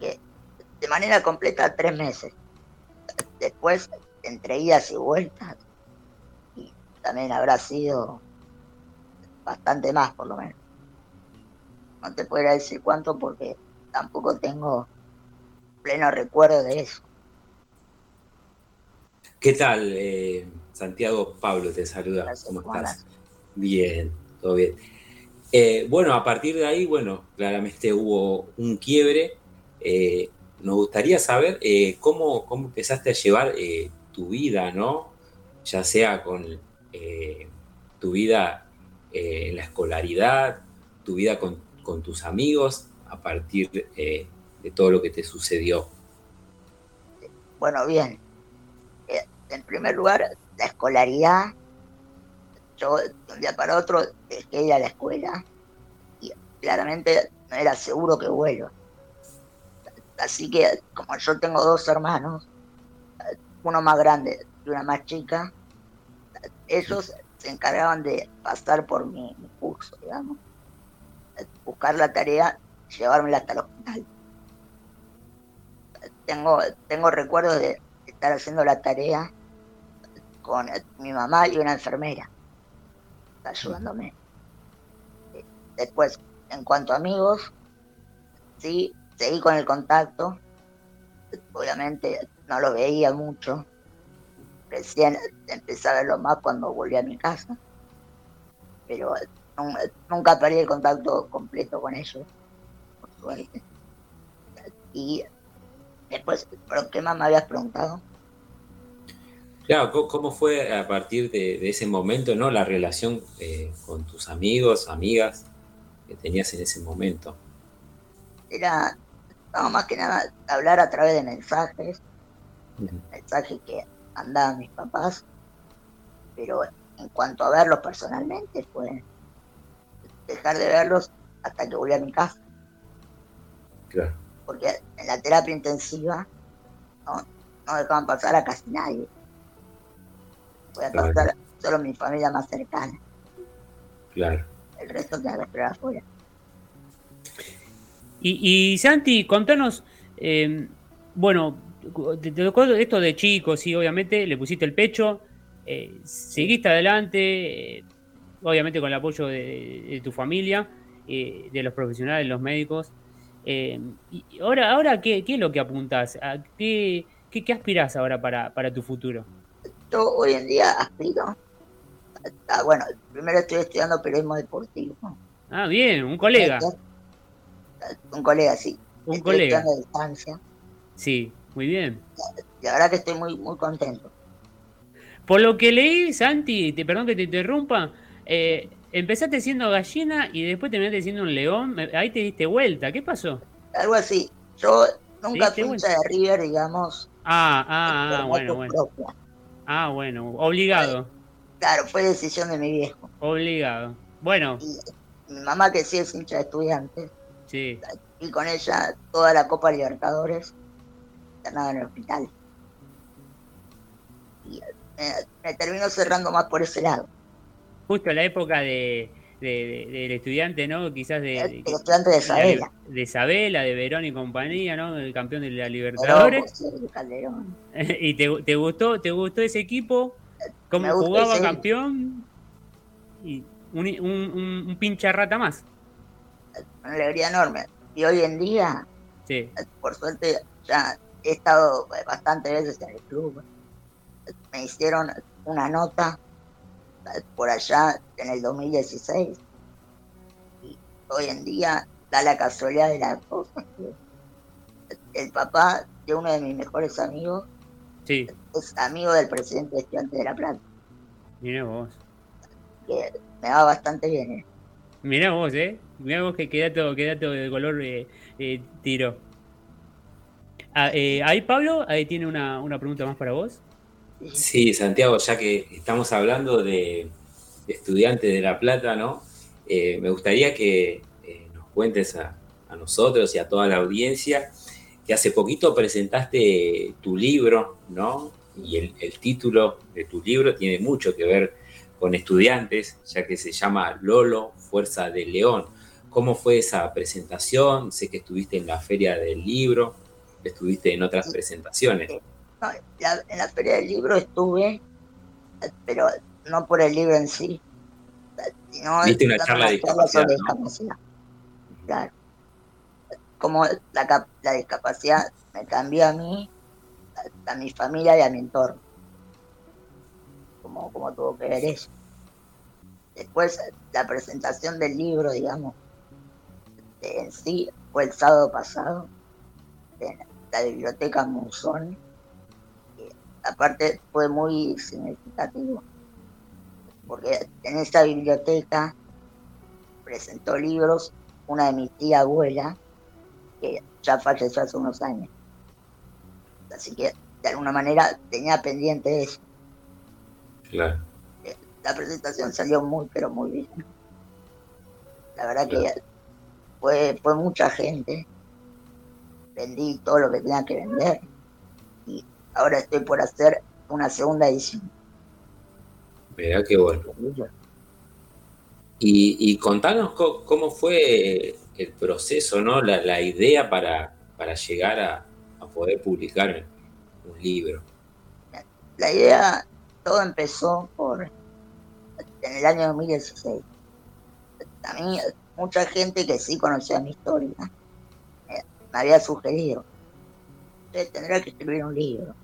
Que de manera completa tres meses. Después, entre idas y vueltas, y también habrá sido bastante más, por lo menos. No te podría decir cuánto porque tampoco tengo pleno recuerdo de eso. ¿Qué tal, eh, Santiago? Pablo te saluda. ¿Cómo estás? Bien, todo bien. Eh, bueno, a partir de ahí, bueno, claramente hubo un quiebre. Eh, nos gustaría saber eh, cómo, cómo, empezaste a llevar tu vida, ¿no? Ya sea con tu vida en la escolaridad, tu vida con con tus amigos a partir de todo lo que te sucedió? Bueno, bien. En primer lugar, la escolaridad. Yo de un día para otro dejé ir a la escuela y claramente no era seguro que vuelva. Así que como yo tengo dos hermanos, uno más grande y una más chica, ellos se encargaban de pasar por mi, curso, digamos, buscar la tarea, llevármela hasta el hospital. Tengo, tengo recuerdos de estar haciendo la tarea con mi mamá y una enfermera ayudándome. Después, en cuanto a amigos, sí, seguí con el contacto. Obviamente no lo veía mucho. Recién empecé a verlo más cuando volví a mi casa. Pero nunca perdí el contacto completo con ellos, por suerte. Y después, ¿por qué más me habías preguntado? Claro, ¿cómo fue a partir de, ese momento, no, la relación eh, con tus amigos, amigas que tenías en ese momento? Era, no, más que nada, hablar a través de mensajes, mensajes que mandaban mis papás, pero en cuanto a verlos personalmente, fue dejar de verlos hasta que volví a mi casa. Claro. Porque en la terapia intensiva no, no dejaban pasar a casi nadie Voy a pasar solo mi familia más cercana. Claro. El resto queda esperar afuera. Y, y Santi, contanos, eh, bueno, te, tocó esto de chicos, sí, obviamente, le pusiste el pecho, eh, seguiste adelante, eh, obviamente con el apoyo de, tu familia, de los profesionales, los médicos. y ahora, ahora ¿qué, ¿qué, es lo que apuntas? qué, qué, qué aspiras ahora para, para tu futuro? Hoy en día aspiro. bueno, primero estoy estudiando periodismo deportivo. Ah, bien, un colega. Un colega, sí. Un colega. Distancia. Sí, muy bien. La verdad que estoy muy, muy contento. Por lo que leí, Santi, te, perdón que te interrumpa, eh, empezaste siendo gallina y después terminaste siendo un león. Ahí te diste vuelta. ¿Qué pasó? Algo así. Yo nunca fui de River, digamos. Ah, ah, ah, bueno, bueno. Ah, bueno, obligado. Claro, fue decisión de mi viejo. Obligado. Bueno. mi mamá que sí es hincha de estudiantes. Sí. Y con ella toda la Copa Libertadores internada en el hospital. Y me, terminó cerrando más por ese lado. Justo la época de, del estudiante, ¿no? Quizás de... El, estudiante de Isabela. De de Verón y compañía, ¿no? El campeón de la Libertadores. ¿Y te, gustó te gustó ese equipo? ¿Cómo jugaba campeón? Y un, un, un, pincha rata más. Una alegría enorme. Y hoy en día, sí. por suerte, ya he estado bastantes veces en el club. Me hicieron una nota por allá en el 2016. Y hoy en día da la casualidad de las cosas el papá de uno de mis mejores amigos sí. es amigo del presidente de Estudiantes de La Plata. Mira vos. Que me va bastante bien, ¿eh? Mira vos, ¿eh? Mira vos que queda todo, queda todo de color eh, eh, tiro. Ah, eh, ahí Pablo, ahí tiene una, una pregunta más para vos. Sí, Santiago, ya que estamos hablando de, estudiantes de La Plata, ¿no? Eh, me gustaría que eh, nos cuentes a, nosotros y a toda la audiencia que hace poquito presentaste tu libro, ¿no? Y el, el, título de tu libro tiene mucho que ver con estudiantes, ya que se llama Lolo, Fuerza del León. ¿Cómo fue esa presentación? Sé que estuviste en la feria del libro, estuviste en otras presentaciones en la feria del libro estuve, pero no por el libro en sí, sino Viste una charla de discapacidad. Claro. Como la, la, discapacidad me cambió a mí, a, mi familia y a mi entorno. Como, como tuvo que ver eso. Después, la presentación del libro, digamos, en sí, fue el sábado pasado, en la biblioteca Monzón aparte fue muy significativo, porque en esta biblioteca presentó libros una de mis tía abuela, que ya falleció hace unos años. Así que de alguna manera tenía pendiente eso. Claro. La presentación salió muy, pero muy bien. La verdad que fue, fue mucha gente. Vendí todo lo que tenía que vender. Ahora estoy por hacer una segunda edición. Mira qué bueno. Y, contanos cómo fue el proceso, ¿no? La, idea para, para llegar a, poder publicar un libro. La idea, todo empezó por en el año 2016. A mí, mucha gente que sí conocía mi historia eh, me había sugerido, usted tendrá que escribir un libro.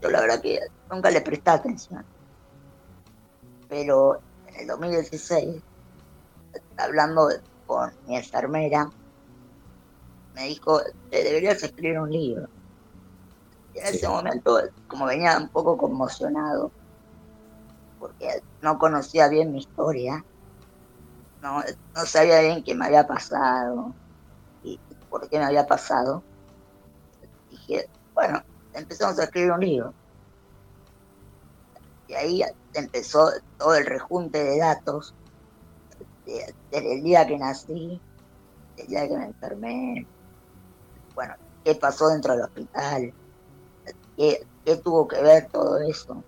Yo la verdad que nunca le presté atención. Pero en el 2016, hablando con mi enfermera, me dijo, te deberías escribir un libro. Y en ese momento, como venía un poco conmocionado, porque no conocía bien mi historia, no, no sabía bien qué me había pasado y por qué me había pasado, dije, bueno, empezamos a escribir un libro. Y ahí empezó todo el rejunte de datos desde el día que nací, el día que me enfermé, bueno, qué pasó dentro del hospital, qué, tuvo que ver todo eso.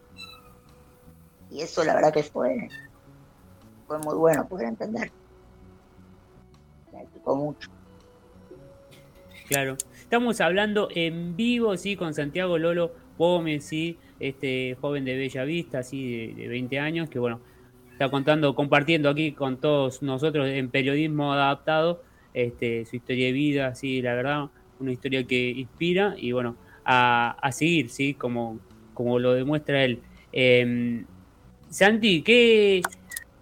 Y eso la verdad que fue, fue muy bueno poder entender. Me explicó mucho. Claro. Estamos hablando en vivo, sí, con Santiago Lolo Gómez, sí, este joven de Bella Vista, sí, de, 20 años, que bueno, está contando, compartiendo aquí con todos nosotros en periodismo adaptado, este, su historia de vida, sí, la verdad, una historia que inspira y bueno, a, seguir, sí, como, como lo demuestra él. Em, Santi, ¿qué,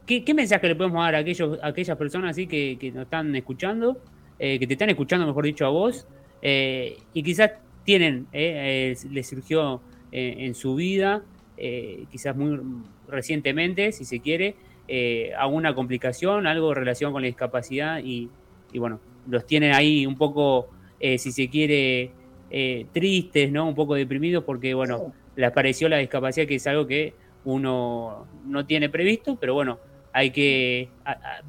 ¿qué, mensaje le podemos dar a, aquellos, aquellas personas así que, nos están escuchando, eh, que te están escuchando, mejor dicho, a vos, eh, y quizás tienen, eh, les surgió en su vida, quizás muy recientemente, si se quiere, alguna complicación, algo en relación con la discapacidad, y, bueno, los tienen ahí un poco, si se quiere, tristes, ¿no? Un poco deprimidos porque, bueno, les pareció la discapacidad que es algo que uno no tiene previsto, pero bueno, hay que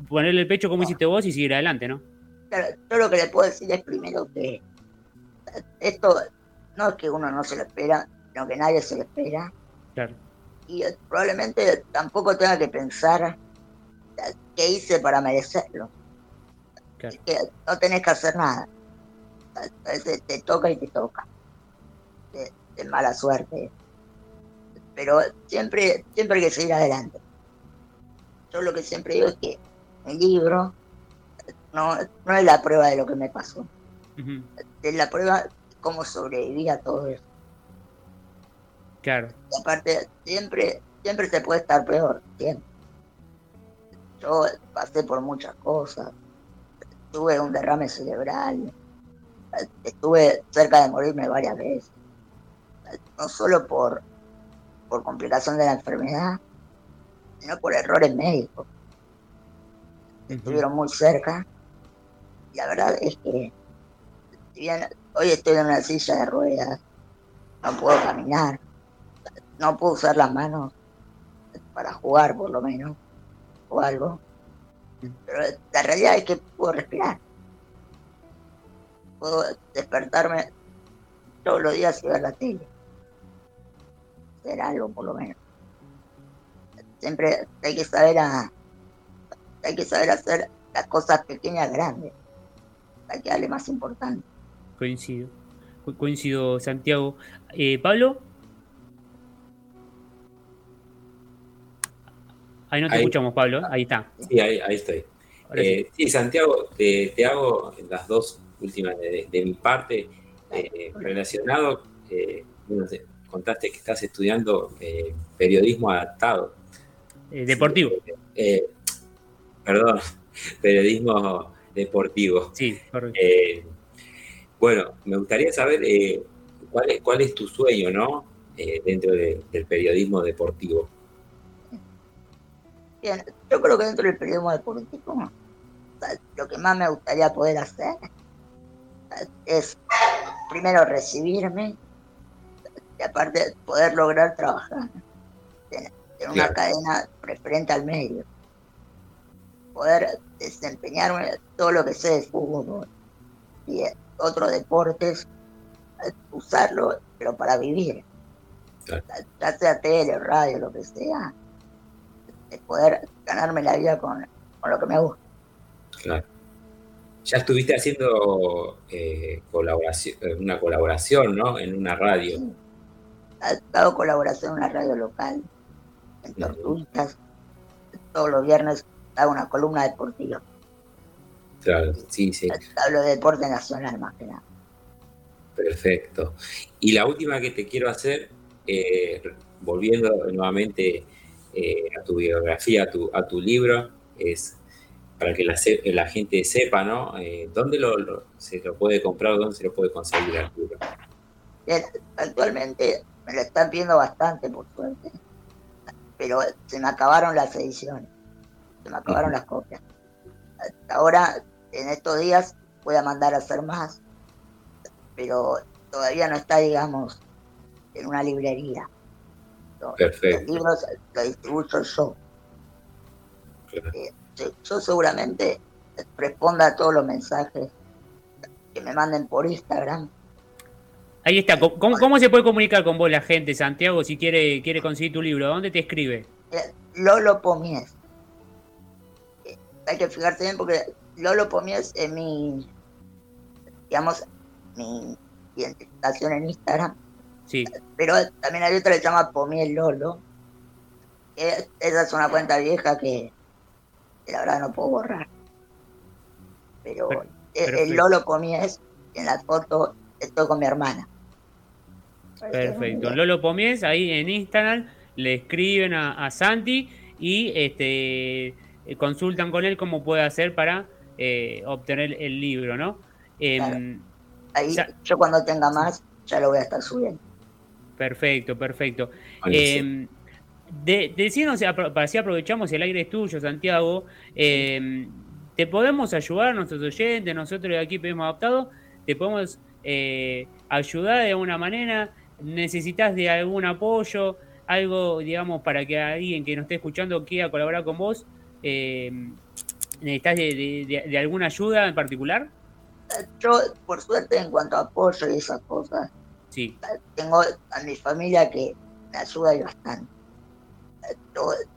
ponerle el pecho como hiciste vos y seguir adelante, ¿no? Claro, yo lo que le puedo decir es primero que esto no es que uno no se lo espera, sino que nadie se lo espera. Claro. Y probablemente tampoco tenga que pensar qué hice para merecerlo. Claro. Que no tenés que hacer nada. A veces te toca y te toca. De, mala suerte. Pero siempre, siempre hay que seguir adelante. Yo lo que siempre digo es que el libro no, no es la prueba de lo que me pasó. Es la prueba de cómo sobreviví a todo eso. Claro. Y aparte, siempre, siempre se puede estar peor, siempre. Yo pasé por muchas cosas. Tuve un derrame cerebral. Estuve cerca de morirme varias veces. No solo por, por complicación de la enfermedad, sino por errores médicos. Estuvieron muy cerca. Y la verdad es que, hoy estoy en una silla de ruedas, no puedo caminar, no puedo usar las manos para jugar por lo menos, o algo. Pero la realidad es que puedo respirar. Puedo despertarme todos los días y ver la tele. Hacer algo por lo menos siempre hay que saber a, hay que saber hacer las cosas pequeñas grandes para que darle más importante. Coincido, coincido Santiago. Eh, Pablo. Ahí no te escuchamos, Pablo. Ahí está. Sí, ahí, estoy. Eh, sí. Santiago, te, hago las dos últimas de, mi parte. Eh, relacionado, contaste que estás estudiando periodismo adaptado. Eh, deportivo. Eh, perdón, periodismo deportivo. Sí, correcto. Eh, bueno, me gustaría saber cuál, es, cuál es tu sueño, ¿no? dentro del periodismo deportivo. Bien, yo creo que dentro del periodismo deportivo lo que más me gustaría poder hacer es primero recibirme y aparte poder lograr trabajar en, una cadena referente al medio. Poder desempeñarme todo lo que sé de fútbol y otros deportes, usarlo, pero para vivir. Ya sea tele, radio, lo que sea, de poder ganarme la vida con, lo que me gusta. Claro. Ya estuviste haciendo eh, colaboración, una colaboración, ¿no? En una radio. He dado colaboración en una radio local, en Tortuguitas. Todos los viernes hago una columna deportiva. Claro, sí, sí. Hablo de deporte nacional más que nada. Perfecto. Y la última que te quiero hacer, eh, volviendo nuevamente eh, a tu biografía, a tu, a tu libro, es para que la, la gente sepa, ¿no? Eh, ¿Dónde lo, se lo puede comprar o dónde se lo puede conseguir el libro? actualmente me lo están pidiendo bastante, por suerte, pero se me acabaron las ediciones, se me acabaron las copias. Ahora, en estos días, voy a mandar a hacer más, pero todavía no está, digamos, en una librería. Perfecto. Los libros los distribuyo yo. Eh, yo seguramente responda a todos los mensajes que me manden por Instagram. Ahí está. ¿Cómo, se puede comunicar con vos la gente, Santiago, si quiere, quiere conseguir tu libro? ¿Dónde te escribe? Eh, Lolo Pomies. Hay que fijarse bien porque Lolo Pomies es mi, digamos, mi identificación en Instagram. Sí. Pero también hay otra que se llama Pomies Lolo. esa es una cuenta vieja que la verdad no puedo borrar. Pero, el, Lolo Pomies, en la foto estoy con mi hermana. Perfecto. Lolo Pomies, ahí en Instagram, le escriben a, Santi y este eh, consultan con él cómo puede hacer para eh, obtener el libro, ¿no? Em, ahí yo cuando tenga más ya lo voy a estar subiendo. Perfecto, perfecto. Eh, de, decirnos, para si aprovechamos el aire es tuyo, Santiago, em, te podemos ayudar, nuestros oyentes, nosotros de aquí pedimos adaptado, te podemos eh, ayudar de alguna manera, necesitas de algún apoyo, algo, digamos, para que alguien que nos esté escuchando quiera colaborar con vos, em, ¿necesitas de, alguna ayuda en particular? Yo, por suerte, en cuanto a apoyo y esas cosas, sí. tengo a mi familia que me ayuda bastante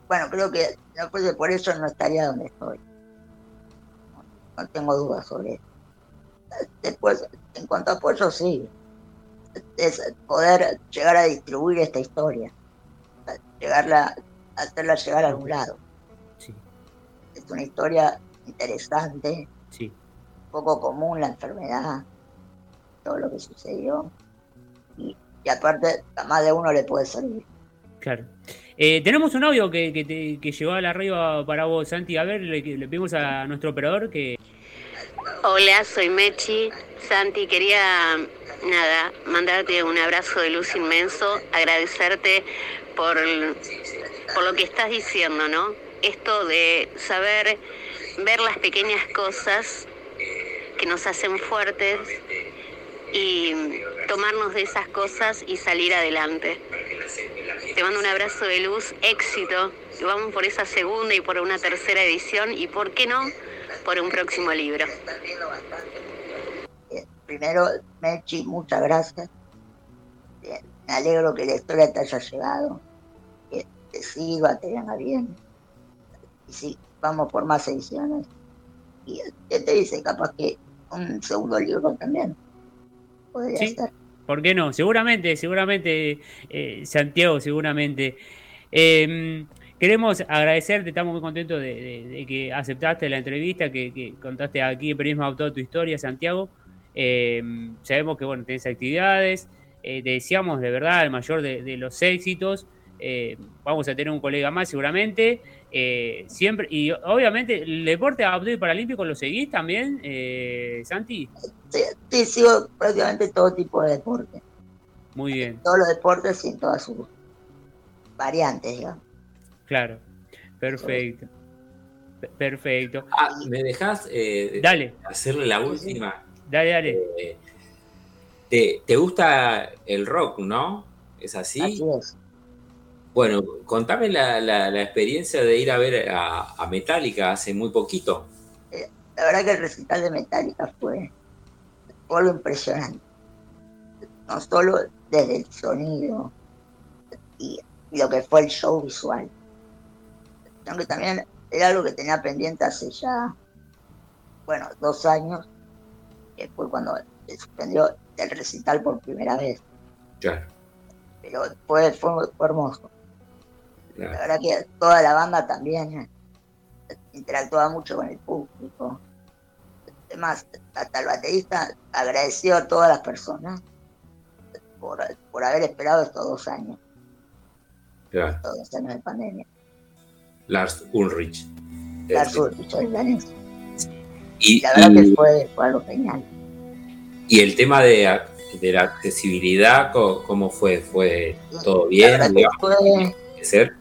bueno, creo que no fuese por eso no estaría donde estoy. No, tengo dudas sobre eso. Después, en cuanto a apoyo, sí. Es poder llegar a distribuir esta historia. Llegarla, hacerla llegar a algún lado. Es una historia interesante. Sí. Poco común la enfermedad, todo lo que sucedió. Y, y aparte, a más de uno le puede servir. Claro. Eh, tenemos un audio que, que, llegó a la arriba para vos, Santi. A ver, le, pedimos a nuestro operador que. Hola, soy Mechi. Santi, quería nada, mandarte un abrazo de luz inmenso, agradecerte por, por lo que estás diciendo, ¿no? Esto de saber ver las pequeñas cosas que nos hacen fuertes y tomarnos de esas cosas y salir adelante. Te mando un abrazo de luz, éxito. Vamos por esa segunda y por una tercera edición y, ¿por qué no?, por un próximo libro. Primero, Mechi, muchas gracias. Me alegro que la historia te haya llegado, que te sirva, te venga bien. Y sí, vamos por más ediciones. Y ¿qué te dice? Capaz que un segundo libro también sí, ¿Por qué no? Seguramente, seguramente, eh, Santiago, seguramente. Em, queremos agradecerte, estamos muy contentos de, que aceptaste la entrevista, que, contaste aquí en Periodismo toda tu historia, Santiago. Em, sabemos que, bueno, tenés actividades, eh, te deseamos de verdad el mayor de, los éxitos. Eh, vamos a tener un colega más seguramente. Eh, siempre, y obviamente, ¿el deporte adaptado y paralímpico lo seguís también, eh, Santi? Sí, sigo prácticamente todo tipo de deporte. Muy bien. Todos los deportes y en todas sus variantes, digamos. Claro, perfecto. Perfecto. Ah, ¿me dejas eh, dale. hacerle la última? Dale, dale. Eh, ¿te, gusta el rock, no? ¿Es así? Así es. Bueno, contame la, experiencia de ir a ver a, Metallica hace muy poquito. Eh, la verdad que el recital de Metallica fue, algo impresionante. No solo desde el sonido y, lo que fue el show visual, sino que también era algo que tenía pendiente hace ya, bueno, dos años, que fue cuando se suspendió el recital por primera vez. Claro. Pero fue, fue hermoso. La verdad que toda la banda también eh, interactuaba mucho con el público. Además, hasta el baterista agradeció a todas las personas por, haber esperado estos dos años. Claro. Estos dos años de pandemia. Lars Ulrich. Lars Ulrich, el danés. Y, la verdad que fue, algo genial. Y el tema de, de la accesibilidad, ¿cómo fue? ¿Fue todo bien? Fue, ser?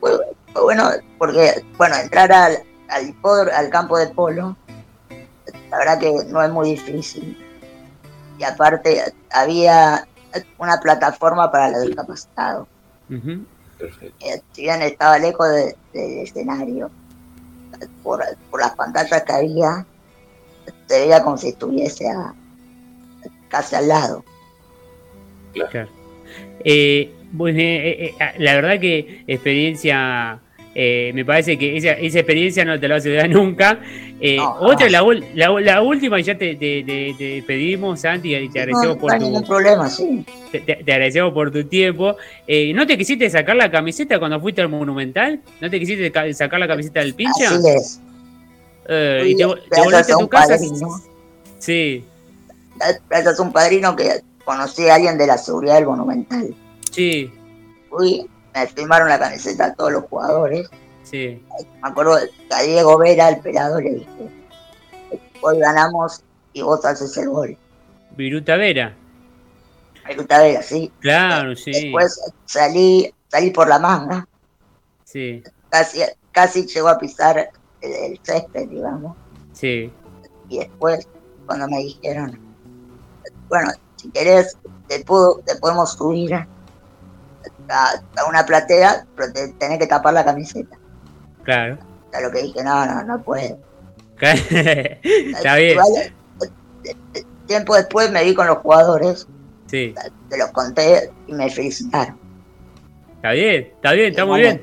Fue, bueno, porque, bueno, entrar al, al, al campo de polo, la verdad que no es muy difícil. Y aparte, había una plataforma para los discapacitados. Eh, si bien estaba lejos del escenario, por, las pantallas que había, se veía como si estuviese casi al lado. Claro. Eh, bueno, eh, eh, ah, la verdad que experiencia, me parece que esa, esa, experiencia no te la vas a dar nunca. otra, la, la, última, ya te, te, pedimos, Santi, y te agradecemos por tu. problema, sí. Te, agradecemos por tu tiempo. ¿No te quisiste sacar la camiseta cuando fuiste al Monumental? ¿No te quisiste sacar la camiseta del pincha? Así es. ¿Y te, volviste a tu casa? Sí. Gracias a un padrino que conocí a alguien de la seguridad del Monumental. Sí. Fui, me firmaron la camiseta a todos los jugadores. Sí. Me acuerdo que a Diego Vera, el pelado, le dije, hoy ganamos y vos haces el gol. Viruta Vera. Viruta Vera, sí. Claro, sí. Después salí, salí por la manga. Sí. Casi, casi llegó a pisar el, el césped, digamos. Sí. Y después, cuando me dijeron, bueno, si querés, te, puedo, te podemos subir a, una platea, pero te tenés que tapar la camiseta. Claro. A lo que dije, no, no, no puedo. Está bien. tiempo después me vi con los jugadores. Sí. Te los conté y me felicitaron. Está bien, está bien, está muy bien.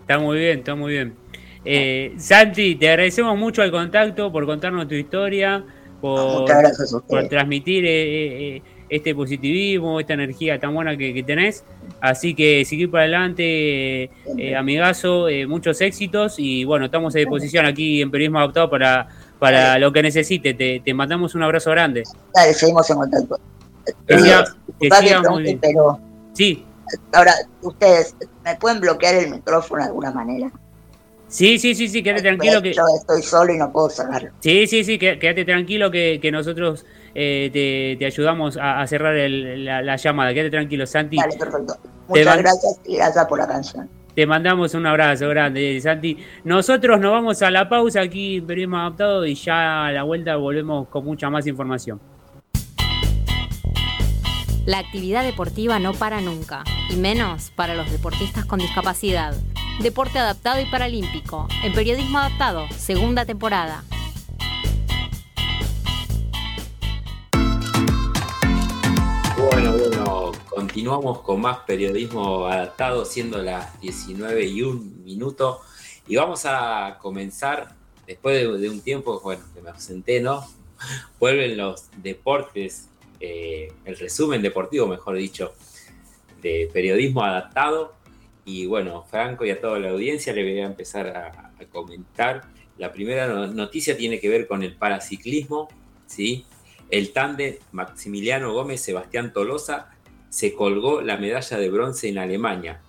Está muy bien, está muy bien. Eh, Santi, te agradecemos mucho el contacto, por contarnos tu historia por, por transmitir eh, eh, este positivismo, esta energía tan buena que, tenés. Así que seguir para adelante, amigazo, muchos éxitos y bueno, estamos a disposición aquí en Periodismo Adaptado para, para lo que necesite. Te, mandamos un abrazo grande. Dale, seguimos en contacto. Pero, sí. Ahora, ustedes, ¿me pueden bloquear el micrófono de alguna manera? Sí, sí, sí, sí, quédate tranquilo que... Yo estoy solo y no puedo cerrarlo. Sí, sí, sí, quédate tranquilo que, nosotros eh, te, ayudamos a, cerrar la, llamada. Quédate tranquilo, Santi. Vale, perfecto. Muchas gracias y gracias por la canción. Te mandamos un abrazo grande, Santi. Nosotros nos vamos a la pausa aquí en Periodismo Adaptado y ya a la vuelta volvemos con mucha más información. La actividad deportiva no para nunca, y menos para los deportistas con discapacidad. Deporte adaptado y paralímpico, en Periodismo Adaptado, segunda temporada. Bueno, bueno, continuamos con más periodismo adaptado, siendo las 19 y un minuto. Y vamos a comenzar, después de, un tiempo, bueno, que me ausenté, ¿no? Vuelven los deportes, eh, el resumen deportivo, mejor dicho, de periodismo adaptado. Y bueno, Franco y a toda la audiencia le voy a empezar a, comentar. La primera noticia tiene que ver con el paraciclismo, ¿sí? El tándem Maximiliano Gómez-Sebastián Tolosa se colgó la medalla de bronce en Alemania.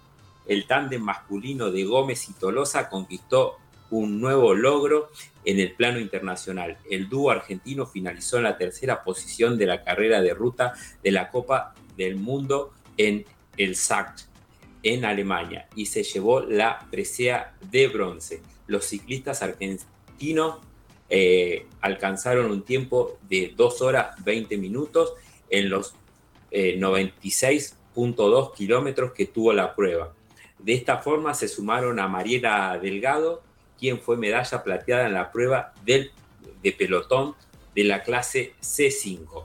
El tándem masculino de Gómez y Tolosa conquistó un nuevo logro en el plano internacional. El dúo argentino finalizó en la tercera posición de la carrera de ruta de la Copa del Mundo en el SACT en Alemania y se llevó la presea de bronce. Los ciclistas argentinos eh, alcanzaron un tiempo de 2 horas 20 minutos en los 96.2 eh, kilómetros que tuvo la prueba. De esta forma se sumaron a Mariela Delgado, quien fue medalla plateada en la prueba del, de pelotón de la clase C5.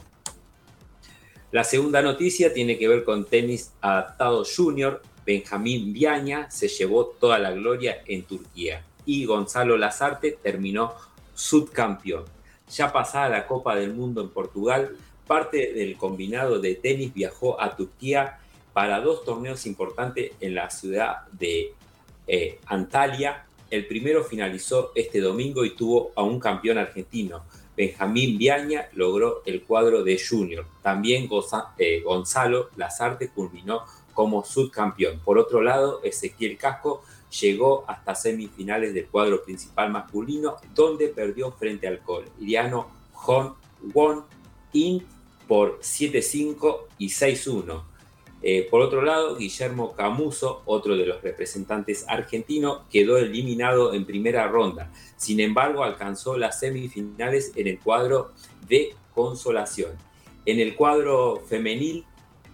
La segunda noticia tiene que ver con tenis adaptado junior. Benjamín Viaña se llevó toda la gloria en Turquía y Gonzalo Lazarte terminó subcampeón. Ya pasada la Copa del Mundo en Portugal, parte del combinado de tenis viajó a Turquía para dos torneos importantes en la ciudad de eh, Antalya. El primero finalizó este domingo y tuvo a un campeón argentino. Benjamín Viaña logró el cuadro de junior. También eh, Gonzalo Lazarte culminó como subcampeón. Por otro lado, Ezequiel Casco llegó hasta semifinales del cuadro principal masculino, donde perdió frente al coreano Hon Won In por 7-5 y 6-1. Eh, por otro lado, Guillermo Camuso, otro de los representantes argentinos, quedó eliminado en primera ronda. Sin embargo, alcanzó las semifinales en el cuadro de consolación. En el cuadro femenil,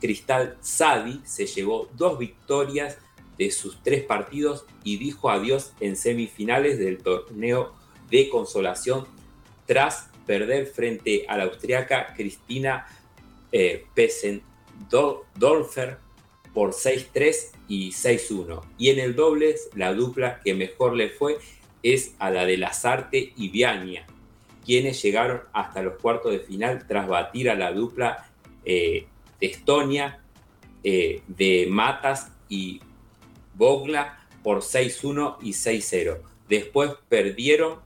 Cristal Sadi se llevó dos victorias de sus tres partidos y dijo adiós en semifinales del torneo de consolación tras perder frente a la austriaca Cristina eh, Dolfer por 6-3 y 6-1. Y en el doble, la dupla que mejor le fue es a la de Lazarte y Viania, quienes llegaron hasta los cuartos de final tras batir a la dupla eh, de Estonia, eh, de Matas y Bogla por 6-1 y 6-0. Después perdieron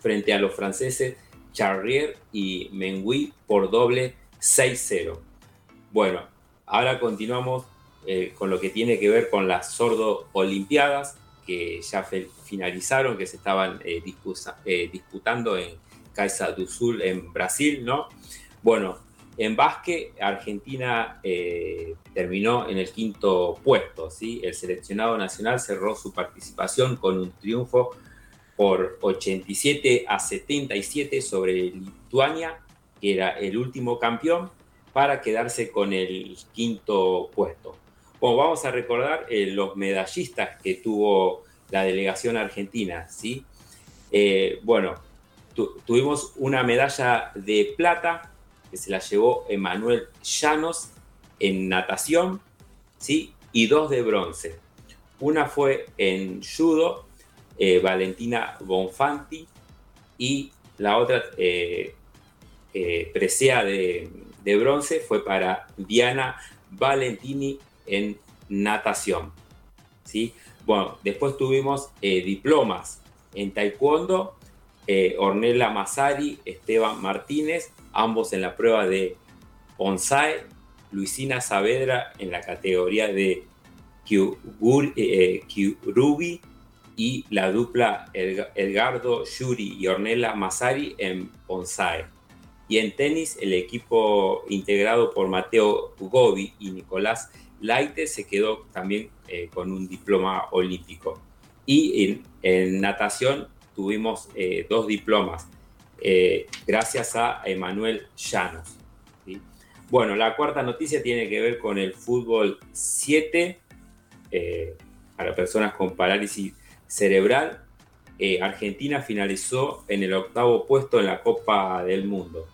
frente a los franceses Charrier y Mengui por doble 6-0. Bueno, ahora continuamos eh, con lo que tiene que ver con las sordo olimpiadas que ya finalizaron, que se estaban eh, eh, disputando en Caixa do Sul en Brasil, ¿no? Bueno, en básquet, Argentina terminó en el quinto puesto. El seleccionado nacional cerró su participación con un triunfo por 87 a 77 sobre Lituania, que era el último campeón, para quedarse con el quinto puesto. Bueno, vamos a recordar eh, los medallistas que tuvo la delegación argentina, ¿sí? Eh, bueno, tuvimos una medalla de plata que se la llevó Emanuel Llanos en natación, ¿sí? Y dos de bronce. Una fue en judo, eh, Valentina Bonfanti, y la otra presea de de bronce fue para Diana Valentini en natación. ¿sí? Bueno, después tuvimos eh, diplomas en taekwondo, eh, Ornella Massari, Esteban Martínez, ambos en la prueba de Onsai, Luisina Saavedra en la categoría de Kyurubi eh, y la dupla Edgardo Yuri y Ornella Massari en Onsai. Y en tenis, el equipo integrado por Mateo Gobi y Nicolás Laite se quedó también eh, con un diploma olímpico. Y en, natación tuvimos eh, dos diplomas, eh, gracias a Emanuel Llanos. Bueno, la cuarta noticia tiene que ver con el fútbol 7 para personas con parálisis cerebral. Argentina finalizó en el octavo puesto en la Copa del Mundo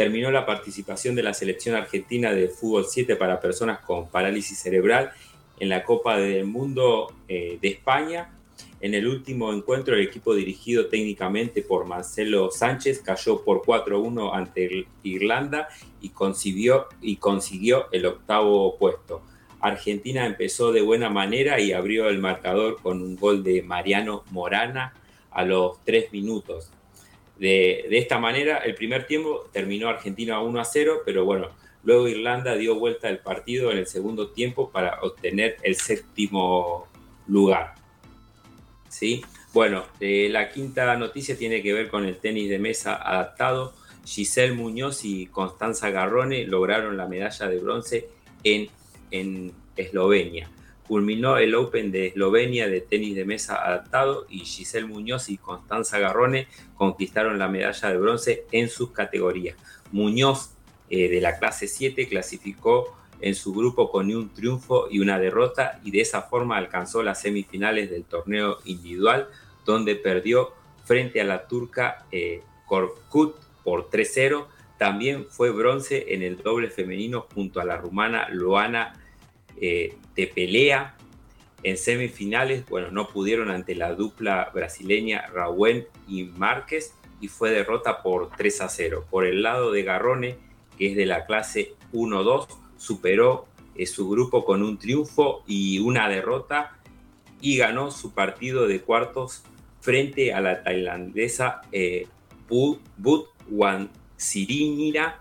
terminó la participación de la selección argentina de fútbol 7 para personas con parálisis cerebral en la Copa del Mundo eh, de España. En el último encuentro, el equipo dirigido técnicamente por Marcelo Sánchez cayó por 4-1 ante Irlanda y consiguió, y consiguió el octavo puesto. Argentina empezó de buena manera y abrió el marcador con un gol de Mariano Morana a los tres minutos. De, esta manera, el primer tiempo terminó Argentina 1 a 0, pero bueno, luego Irlanda dio vuelta el partido en el segundo tiempo para obtener el séptimo lugar. ¿Sí? Bueno, eh, la quinta noticia tiene que ver con el tenis de mesa adaptado. Giselle Muñoz y Constanza Garrone lograron la medalla de bronce en, en Eslovenia. culminó el Open de Eslovenia de tenis de mesa adaptado y Giselle Muñoz y Constanza Garrone conquistaron la medalla de bronce en sus categorías. Muñoz eh, de la clase 7 clasificó en su grupo con un triunfo y una derrota y de esa forma alcanzó las semifinales del torneo individual donde perdió frente a la turca eh, Korkut por 3-0. También fue bronce en el doble femenino junto a la rumana Loana eh, Tepelea. En semifinales, bueno, no pudieron ante la dupla brasileña Raúl y Márquez y fue derrota por 3 a 0. Por el lado de Garrone, que es de la clase 1-2, superó eh, su grupo con un triunfo y una derrota y ganó su partido de cuartos frente a la tailandesa eh, Wan Sirinira.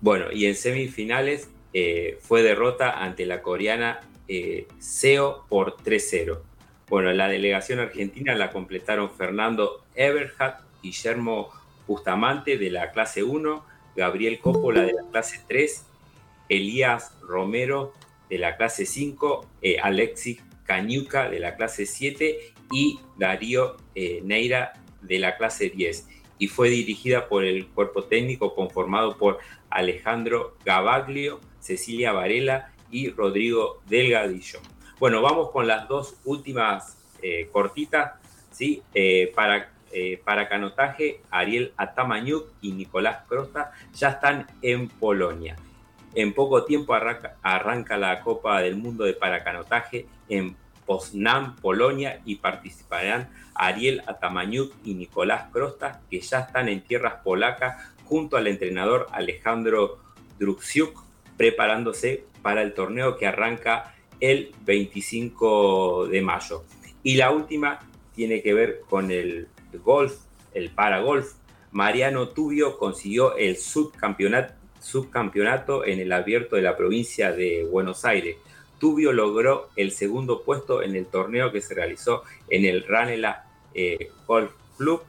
Bueno, y en semifinales eh, fue derrota ante la coreana eh, Seo por 3-0. Bueno, la delegación argentina la completaron Fernando Eberhardt, Guillermo Bustamante de la clase 1, Gabriel Coppola de la clase 3, Elías Romero de la clase 5, eh, Alexis Cañuca de la clase 7 y Darío eh, Neira de la clase 10. Y fue dirigida por el cuerpo técnico conformado por Alejandro Gabaglio, Cecilia Varela y Rodrigo Delgadillo. Bueno, vamos con las dos últimas eh, cortitas. ¿sí? para para canotaje, Ariel Atamañuk y Nicolás Crosta ya están en Polonia. En poco tiempo arranca, la Copa del Mundo de Paracanotaje en Poznan, Polonia, y participarán Ariel Atamañuk y Nicolás Crosta, que ya están en tierras polacas junto al entrenador Alejandro Druksiuk, preparándose para el torneo que arranca el 25 de mayo. Y la última tiene que ver con el golf, el paragolf. Mariano Tubio consiguió el subcampeonato subcampeonato en el abierto de la provincia de Buenos Aires. Tubio logró el segundo puesto en el torneo que se realizó en el Ranela eh, Golf Club,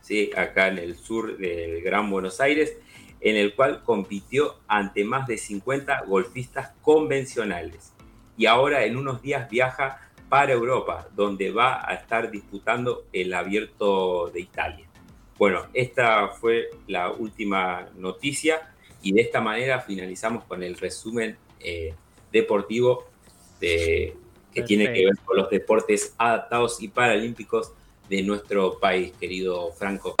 ¿sí? acá en el sur del Gran Buenos Aires, en el cual compitió ante más de 50 golfistas convencionales. Y ahora en unos días viaja para Europa, donde va a estar disputando el abierto de Italia. Bueno, esta fue la última noticia y de esta manera finalizamos con el resumen eh, deportivo de, que tiene que ver con los deportes adaptados y paralímpicos de nuestro país, querido Franco.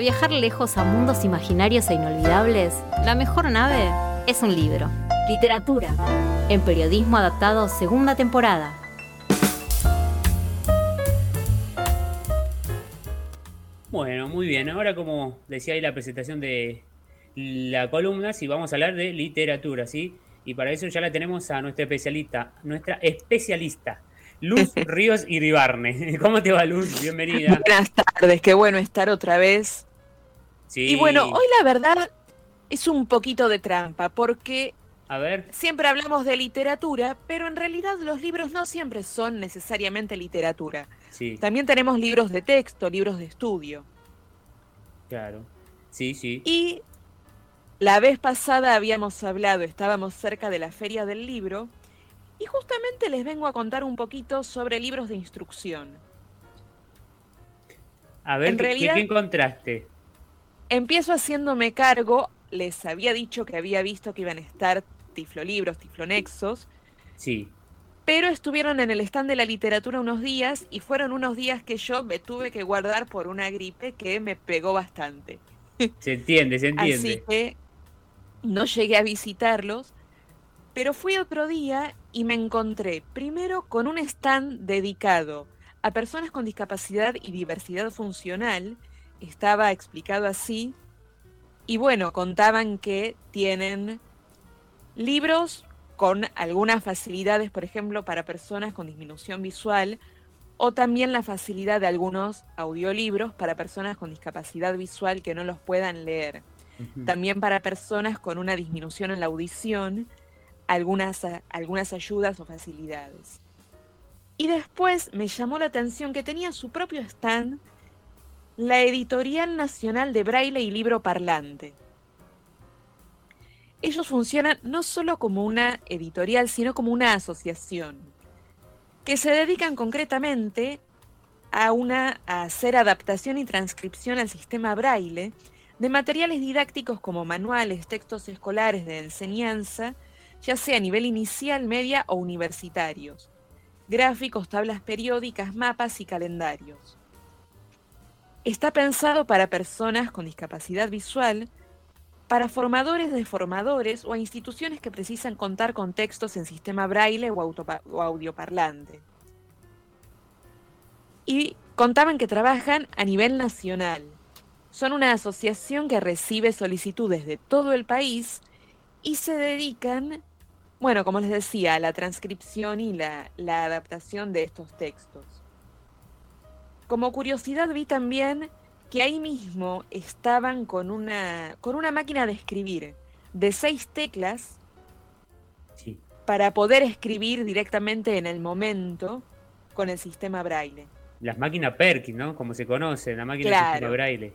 Para viajar lejos a mundos imaginarios e inolvidables, la mejor nave es un libro. Literatura. En periodismo adaptado, segunda temporada. Bueno, muy bien. Ahora, como decía ahí la presentación de la columna, sí vamos a hablar de literatura, ¿sí? Y para eso ya la tenemos a nuestra especialista, nuestra especialista, Luz Ríos Iribarne. ¿Cómo te va, Luz? Bienvenida. Buenas tardes, qué bueno estar otra vez. Sí. Y bueno, hoy la verdad es un poquito de trampa, porque a ver. Siempre hablamos de literatura, pero en realidad los libros no siempre son necesariamente literatura. Sí. También tenemos libros de texto, libros de estudio. Claro. Sí, sí. Y la vez pasada habíamos hablado, estábamos cerca de la feria del libro, y justamente les vengo a contar un poquito sobre libros de instrucción. A ver, ¿qué, encontraste? Empiezo haciéndome cargo, les había dicho que había visto que iban a estar tiflolibros, tiflonexos. Sí. Pero estuvieron en el stand de la literatura unos días y fueron unos días que yo me tuve que guardar por una gripe que me pegó bastante. Se entiende, se entiende. Así que no llegué a visitarlos, pero fui otro día y me encontré primero con un stand dedicado a personas con discapacidad y diversidad funcional, estaba explicado así, y bueno, contaban que tienen Libros con algunas facilidades, por ejemplo, para personas con disminución visual, o también la facilidad de algunos audiolibros para personas con discapacidad visual que no los puedan leer. También para personas con una disminución en la audición, algunas, algunas ayudas o facilidades. Y después me llamó la atención que tenía su propio stand la Editorial Nacional de Braille y Libro Parlante ellos funcionan no solo como una editorial, sino como una asociación, que se dedican concretamente a, una, hacer adaptación y transcripción al sistema braille de materiales didácticos como manuales, textos escolares de enseñanza, ya sea a nivel inicial, media o universitarios, gráficos, tablas periódicas, mapas y calendarios. Está pensado para personas con discapacidad visual, para formadores de formadores o a instituciones que precisan contar con textos en sistema braille o, o audioparlante. Y contaban que trabajan a nivel nacional. Son una asociación que recibe solicitudes de todo el país y se dedican, bueno, como les decía, a la transcripción y la, la adaptación de estos textos. Como curiosidad vi también que ahí mismo estaban con una, con una máquina de escribir de seis teclas para poder escribir directamente en el momento con el sistema braille. Las máquinas Perkins, ¿no? Como se conoce, la máquina de braille.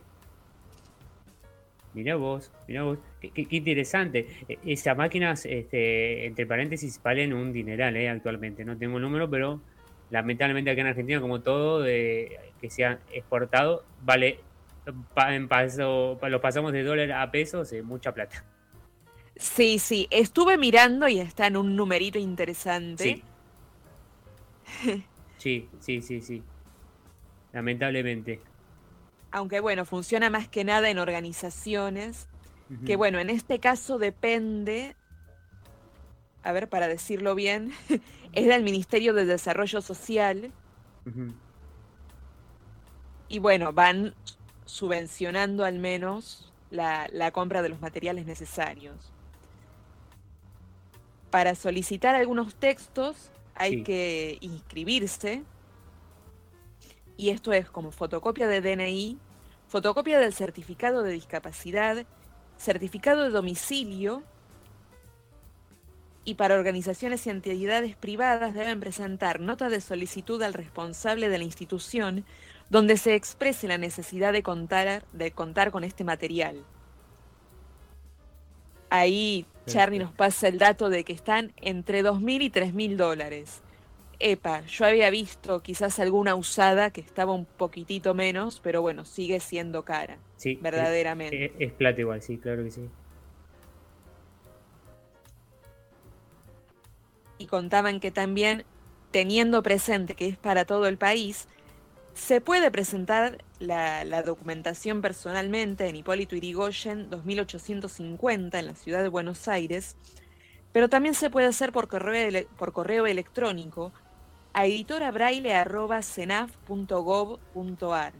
Mirá vos, mirá vos, qué, interesante. E, esas máquinas, este, entre paréntesis, valen un dineral ¿eh? actualmente. No tengo el número, pero lamentablemente acá en Argentina, como todo de, que se ha exportado, vale en paso, lo pasamos de dólar a pesos, es mucha plata. Sí, sí, estuve mirando y está en un numerito interesante. Sí, sí, sí, sí, Lamentablemente. Aunque bueno, funciona más que nada en organizaciones, que bueno, en este caso depende, a ver, para decirlo bien, es del Ministerio de Desarrollo Social. Y bueno, van subvencionando al menos la, compra de los materiales necesarios. Para solicitar algunos textos hay que inscribirse y esto es como fotocopia de DNI, fotocopia del certificado de discapacidad, certificado de domicilio y para organizaciones y entidades privadas deben presentar nota de solicitud al responsable de la institución donde se exprese la necesidad de contar, de contar con este material. Ahí Charlie nos pasa el dato de que están entre 2.000 y 3.000 dólares. Epa, yo había visto quizás alguna usada que estaba un poquitito menos, pero bueno, sigue siendo cara. Sí, verdaderamente. Es, plata igual, sí, claro que sí. Y contaban que también, teniendo presente que es para todo el país, Se puede presentar la, documentación personalmente en Hipólito Irigoyen 2850 en la ciudad de Buenos Aires, pero también se puede hacer por correo, por correo electrónico a editorabraille.cenaf.gov.ar.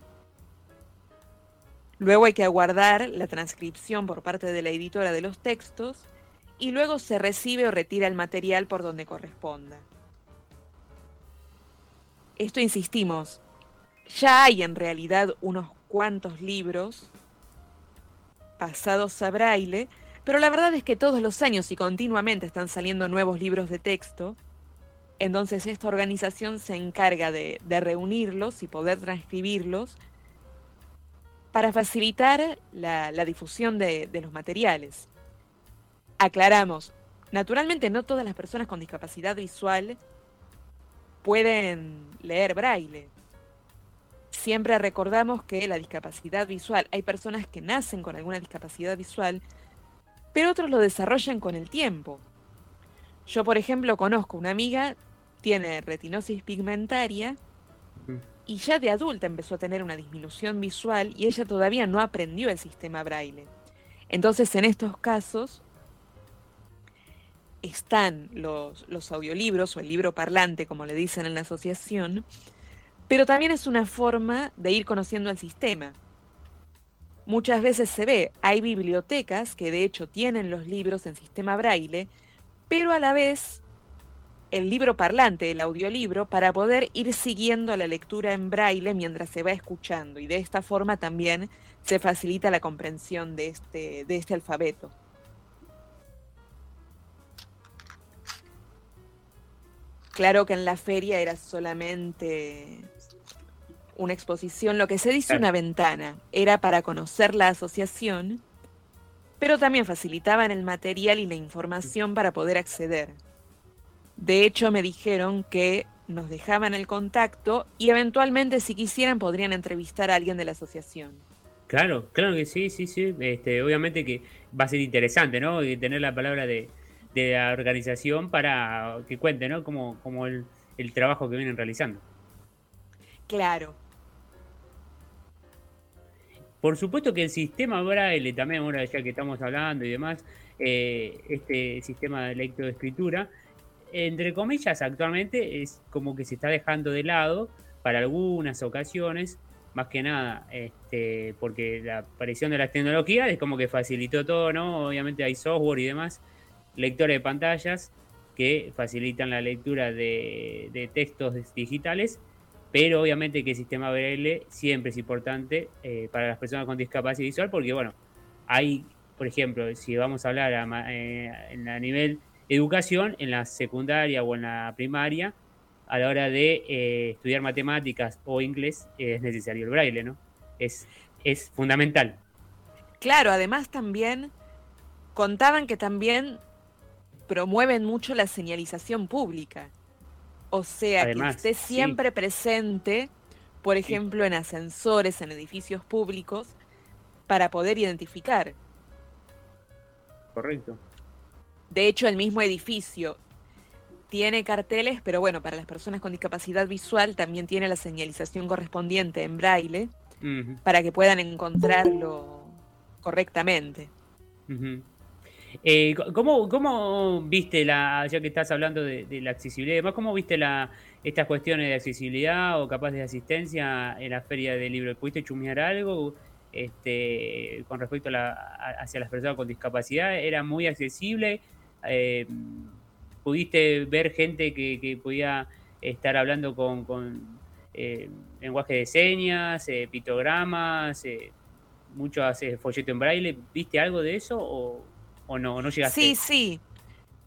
Luego hay que aguardar la transcripción por parte de la editora de los textos y luego se recibe o retira el material por donde corresponda. Esto insistimos, ya hay en realidad unos cuantos libros pasados a braille, pero la verdad es que todos los años y continuamente están saliendo nuevos libros de texto, entonces esta organización se encarga de, reunirlos y poder transcribirlos para facilitar la, difusión de los materiales. Aclaramos, naturalmente no todas las personas con discapacidad visual pueden leer braille siempre recordamos que la discapacidad visual, hay personas que nacen con alguna discapacidad visual, pero otros lo desarrollan con el tiempo. Yo, por ejemplo, conozco una amiga, tiene retinosis pigmentaria y ya de adulta empezó a tener una disminución visual y ella todavía no aprendió el sistema braille. Entonces, en estos casos, están los, los audiolibros o el libro parlante, como le dicen en la asociación, pero también es una forma de ir conociendo el sistema. Muchas veces se ve, hay bibliotecas que de hecho tienen los libros en sistema braille, pero a la vez el libro parlante, el audiolibro, para poder ir siguiendo la lectura en braille mientras se va escuchando. Y de esta forma también se facilita la comprensión de este, de este alfabeto. Claro que en la feria era solamente una exposición, lo que se dice una ventana, era para conocer la asociación, pero también facilitaban el material y la información para poder acceder. De hecho, me dijeron que nos dejaban el contacto y eventualmente, si quisieran, podrían entrevistar a alguien de la asociación. Claro, claro que sí, sí, sí. Este, obviamente que va a ser interesante, ¿no? Tener la palabra de, la organización para que cuente, ¿no? Como, como el, el trabajo que vienen realizando. Claro, por supuesto que el sistema braille, también ahora ya que estamos hablando y demás, eh, este sistema de lectoescritura, entre comillas, actualmente es como que se está dejando de lado para algunas ocasiones, más que nada, este, porque la aparición de las tecnologías es como que facilitó todo, ¿no? Obviamente hay software y demás, lectores de pantallas que facilitan la lectura de textos digitales pero obviamente que el sistema BL siempre es importante eh, para las personas con discapacidad visual porque, bueno, hay, por ejemplo, si vamos a hablar a, eh, a nivel educación, en la secundaria o en la primaria, a la hora de eh, estudiar matemáticas o inglés, es necesario el braille, ¿no? Es, es fundamental. Claro, además también contaban que también promueven mucho la señalización pública. O sea, que esté siempre presente, por ejemplo, en ascensores, en edificios públicos, para poder identificar. Correcto. De hecho, el mismo edificio tiene carteles, pero bueno, para las personas con discapacidad visual también tiene la señalización correspondiente en braille para que puedan encontrarlo correctamente. Eh, ¿cómo, viste la, ya que estás hablando de, la accesibilidad, además, cómo viste la, estas cuestiones de accesibilidad o capaz de asistencia en la feria del libro? ¿Pudiste chumear algo este, con respecto a la, hacia las personas con discapacidad? ¿Era muy accesible? Eh, ¿Pudiste ver gente que, podía estar hablando con, eh, lenguaje de señas, pictogramas, muchos folleto en braille? ¿Viste algo de eso ¿O no? ¿No llegaste? Sí, sí.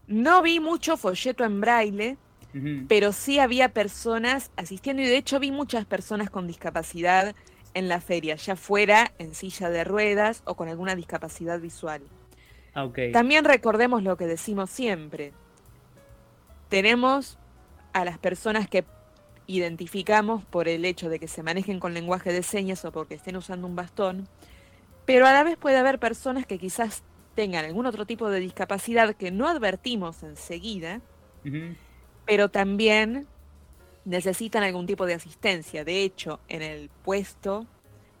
No vi mucho folleto en braille, pero sí había personas asistiendo y de hecho vi muchas personas con discapacidad en la feria, ya fuera en silla de ruedas o con alguna discapacidad visual. Ah, okay. También recordemos lo que decimos siempre. Tenemos a las personas que identificamos por el hecho de que se manejen con lenguaje de señas o porque estén usando un bastón, pero a la vez puede haber personas que quizás tengan algún otro tipo de discapacidad que no advertimos enseguida, pero también necesitan algún tipo de asistencia. De hecho, en el puesto,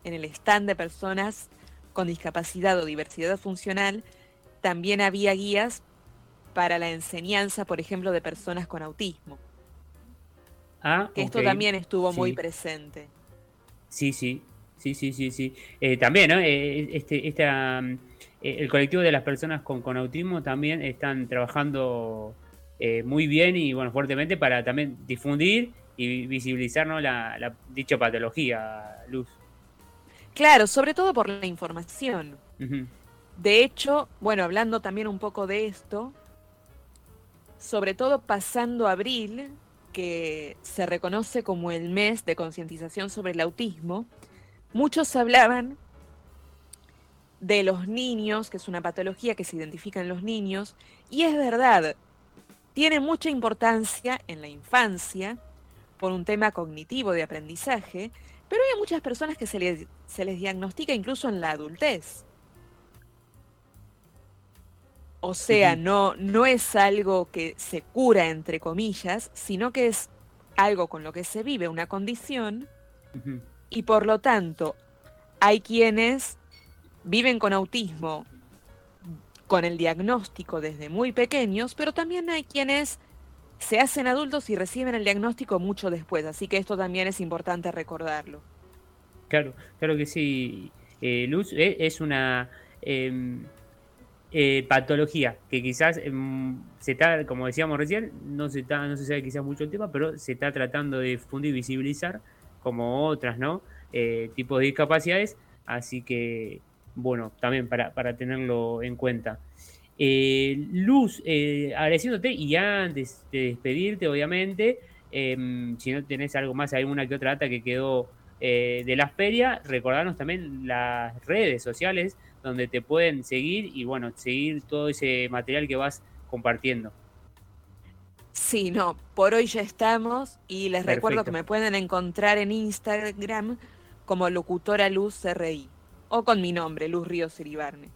en el stand de personas con discapacidad o diversidad funcional, también había guías para la enseñanza, por ejemplo, de personas con autismo. Ah, que esto también estuvo muy presente. Sí, sí, sí, sí, sí, sí. Eh, también, ¿no? Eh, este, esta, mm, el colectivo de las personas con, con autismo también están trabajando muy bien y bueno, fuertemente para también difundir y visibilizar la, dicha patología, Luz. Claro, sobre todo por la información. De hecho, bueno, hablando también un poco de esto, sobre todo pasando abril, que se reconoce como el mes de concientización sobre el autismo, muchos hablaban de los niños, que es una patología que se identifica en los niños, y es verdad, tiene mucha importancia en la infancia por un tema cognitivo de aprendizaje, pero hay muchas personas que se les, se les diagnostica incluso en la adultez. O sea, no, no es algo que se cura, entre comillas, sino que es algo con lo que se vive, una condición, y por lo tanto hay quienes viven con autismo con el diagnóstico desde muy pequeños, pero también hay quienes se hacen adultos y reciben el diagnóstico mucho después, así que esto también es importante recordarlo. Claro, claro que sí. Eh, Luz, eh, es una... Em, eh, patología, que quizás em, se está, como decíamos recién, no se, está, no se sabe quizás mucho el tema, pero se está tratando de difundir y visibilizar como otras, ¿no? Eh, tipos de discapacidades, así que, bueno, también para, para tenerlo en cuenta. Eh, Luz, agradeciéndote y antes de despedirte, obviamente, em, si no tenés algo más, hay una que otra data que quedó de la feria, recordarnos también las redes sociales donde te pueden seguir y bueno, seguir todo ese material que vas compartiendo. Sí, no, por hoy ya estamos y les recuerdo que me pueden encontrar en Instagram como locutora Luz RI o con mi nombre, Luz Ríos Iribarne.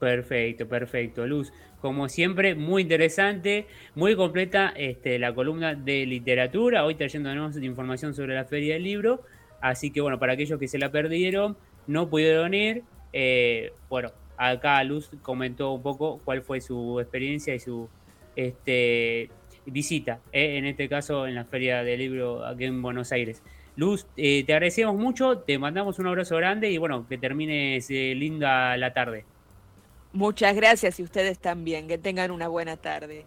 Perfecto, perfecto, Luz. Como siempre, muy interesante, muy completa este, la columna de literatura, hoy trayéndonos información sobre la Feria del Libro. Así que bueno, para aquellos que se la perdieron, no pudieron ir, eh, bueno, acá Luz comentó un poco cuál fue su experiencia y su este, visita, eh, en este caso en la Feria del Libro aquí en Buenos Aires. Luz, eh, te agradecemos mucho, te mandamos un abrazo grande y bueno, que termines linda la tarde. Muchas gracias y ustedes también, que tengan una buena tarde.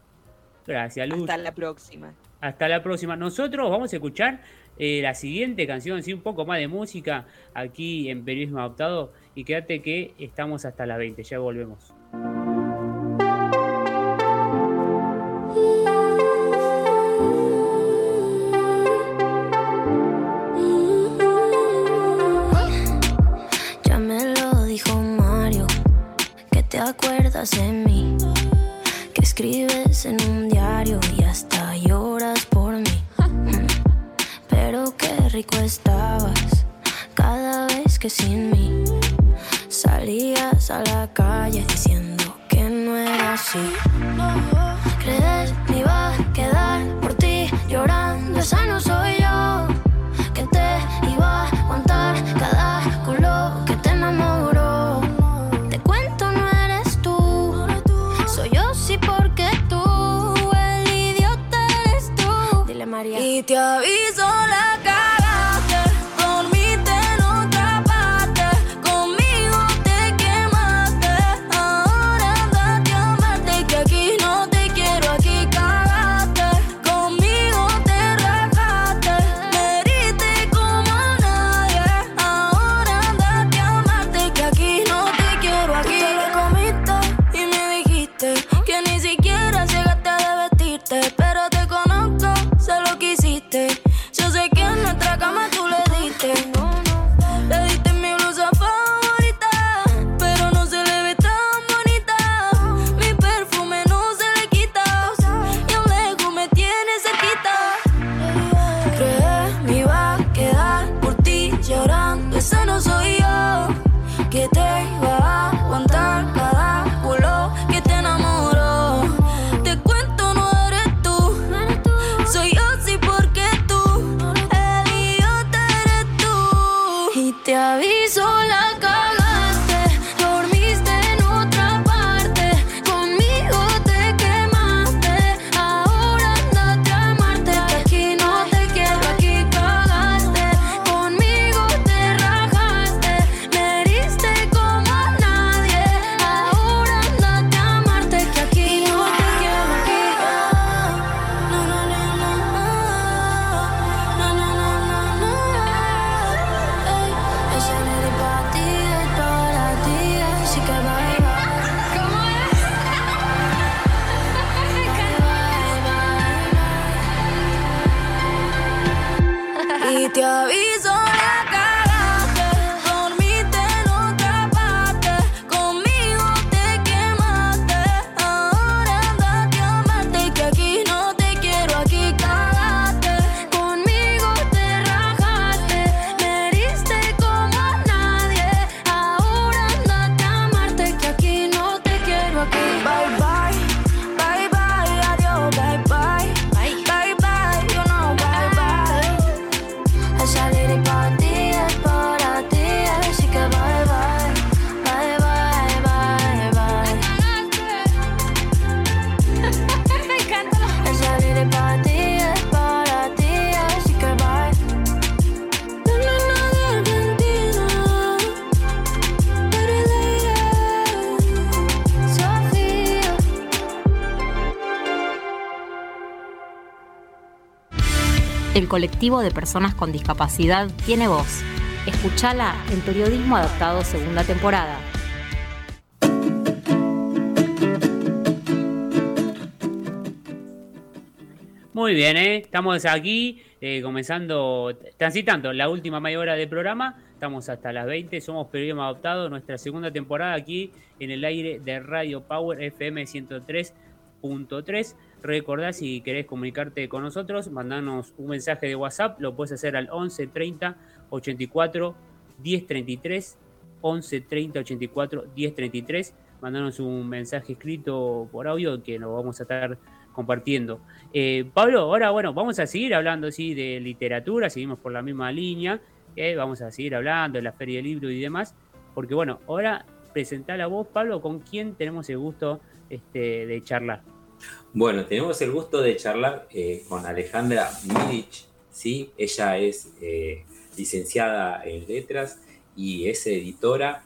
Gracias, Luz. Hasta la próxima. Hasta la próxima. Nosotros vamos a escuchar la siguiente canción, sí, un poco más de música aquí en Periodismo Adaptado y quédate que estamos hasta las 20, ya volvemos. Dijo Mario, que te acuerdas de mí, que escribes en un diario y hasta lloras por mí. Pero qué rico estabas cada vez que sin mí Salías a la calle diciendo que no era así. Crees que colectivo de personas con discapacidad tiene voz. Escuchala en Periodismo Adaptado segunda temporada. Muy bien, ¿eh? estamos aquí eh, comenzando, transitando la última media hora del programa. Estamos hasta las 20, somos Periodismo Adaptado, nuestra segunda temporada aquí en el aire de Radio Power FM 103.3. Recordá si querés comunicarte con nosotros, mandanos un mensaje de WhatsApp, lo puedes hacer al 11 30 84 10 33, 11 30 84 10 33. Mandanos un mensaje escrito por audio que lo vamos a estar compartiendo. Eh, Pablo, ahora bueno, vamos a seguir hablando sí, de literatura, seguimos por la misma línea, eh, vamos a seguir hablando de la feria del libro y demás, porque bueno, ahora presentá la voz, Pablo, con quién tenemos el gusto este, de charlar. Bueno, tenemos el gusto de charlar eh, con Alejandra Milic, ¿sí? Ella es eh, licenciada en letras y es editora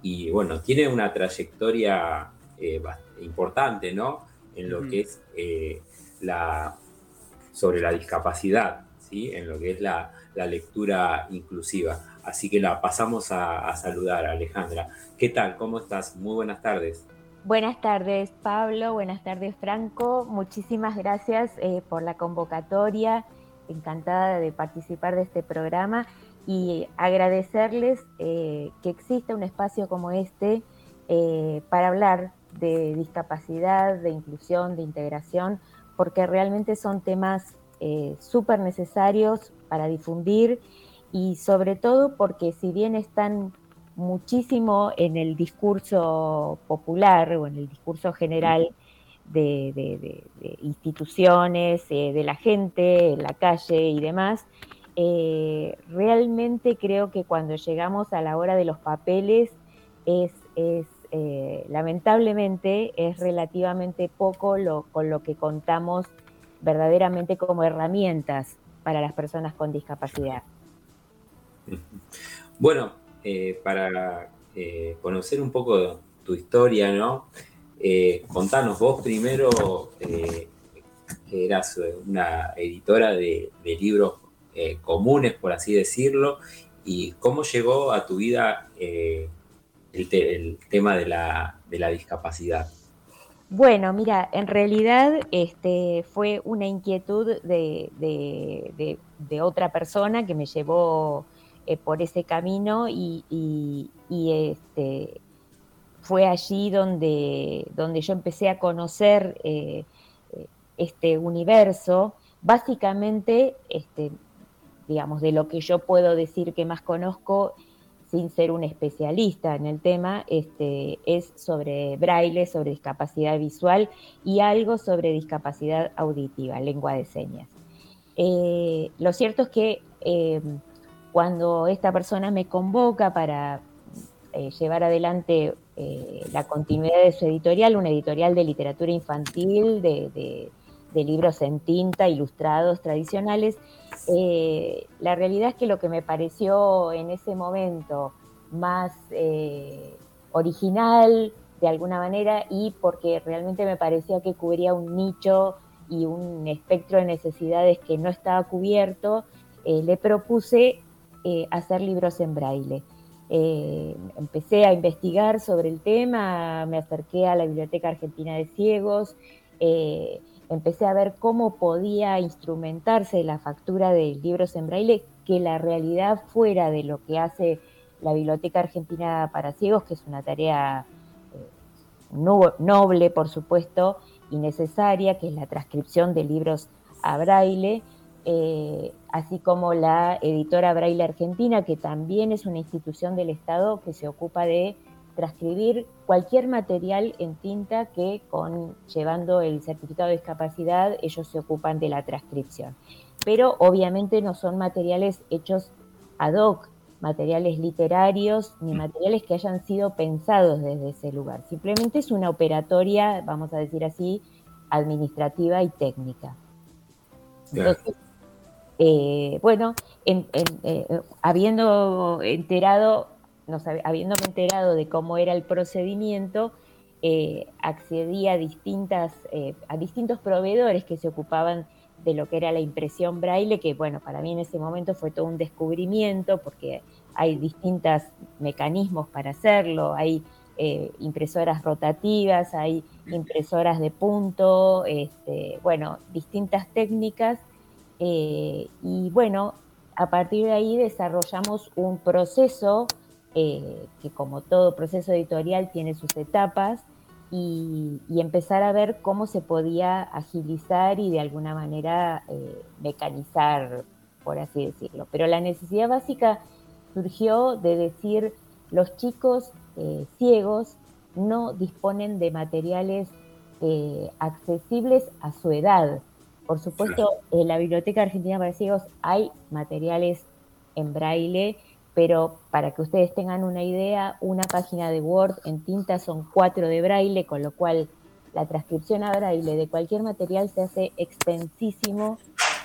y bueno, tiene una trayectoria eh, importante, ¿no? En lo que es la, sobre la discapacidad, ¿sí? En lo que es la, lectura inclusiva. Así que la pasamos a, a saludar, Alejandra. ¿Qué tal? ¿Cómo estás? Muy buenas tardes. Buenas tardes, Pablo. Buenas tardes, Franco. Muchísimas gracias eh, por la convocatoria. Encantada de participar de este programa y agradecerles eh, que exista un espacio como este eh, para hablar de discapacidad, de inclusión, de integración, porque realmente son temas súper necesarios para difundir y sobre todo porque si bien están muchísimo en el discurso popular o en el discurso general de, instituciones, eh, de la gente, en la calle y demás. Eh, realmente creo que cuando llegamos a la hora de los papeles es, eh, lamentablemente es relativamente poco lo, con lo que contamos verdaderamente como herramientas para las personas con discapacidad. Bueno, eh, para eh, conocer un poco tu historia, ¿no? Eh, contanos, vos primero eras una editora de, libros comunes, por así decirlo, y cómo llegó a tu vida el, tema de la, discapacidad. Bueno, mira, en realidad este, fue una inquietud de, otra persona que me llevó eh, por ese camino y, este, fue allí donde, donde yo empecé a conocer eh, este universo, básicamente, este, digamos, de lo que yo puedo decir que más conozco sin ser un especialista en el tema, este, es sobre braille, sobre discapacidad visual y algo sobre discapacidad auditiva, lengua de señas. Eh, lo cierto es que cuando esta persona me convoca para eh, llevar adelante eh, la continuidad de su editorial, una editorial de literatura infantil, de, libros en tinta, ilustrados, tradicionales, eh, la realidad es que lo que me pareció en ese momento más original, de alguna manera, y porque realmente me parecía que cubría un nicho y un espectro de necesidades que no estaba cubierto, le propuse eh, hacer libros en braille. Eh, empecé a investigar sobre el tema, me acerqué a la Biblioteca Argentina de Ciegos, eh, empecé a ver cómo podía instrumentarse la factura de libros en braille, que la realidad fuera de lo que hace la Biblioteca Argentina para Ciegos, que es una tarea noble, por supuesto, y necesaria, que es la transcripción de libros a braille, eh, así como la editora Braille Argentina, que también es una institución del Estado que se ocupa de transcribir cualquier material en tinta que con llevando el certificado de discapacidad ellos se ocupan de la transcripción. Pero obviamente no son materiales hechos ad hoc, materiales literarios ni materiales que hayan sido pensados desde ese lugar. Simplemente es una operatoria, vamos a decir así, administrativa y técnica. Entonces, eh, bueno, eh, habiendo enterado, habiéndome enterado de cómo era el procedimiento, eh, accedí a, distintas, a distintos proveedores que se ocupaban de lo que era la impresión braille, que bueno, para mí en ese momento fue todo un descubrimiento porque hay distintos mecanismos para hacerlo, hay eh, impresoras rotativas, hay impresoras de punto, este, bueno, distintas técnicas. Eh, y bueno, a partir de ahí desarrollamos un proceso eh, que como todo proceso editorial tiene sus etapas y, empezar a ver cómo se podía agilizar y de alguna manera mecanizar, por así decirlo. Pero la necesidad básica surgió de decir los chicos eh, ciegos no disponen de materiales eh, accesibles a su edad. Por supuesto, en la Biblioteca Argentina para Ciegos hay materiales en braille, pero para que ustedes tengan una idea, una página de Word en tinta son cuatro de braille, con lo cual la transcripción a braille de cualquier material se hace extensísimo,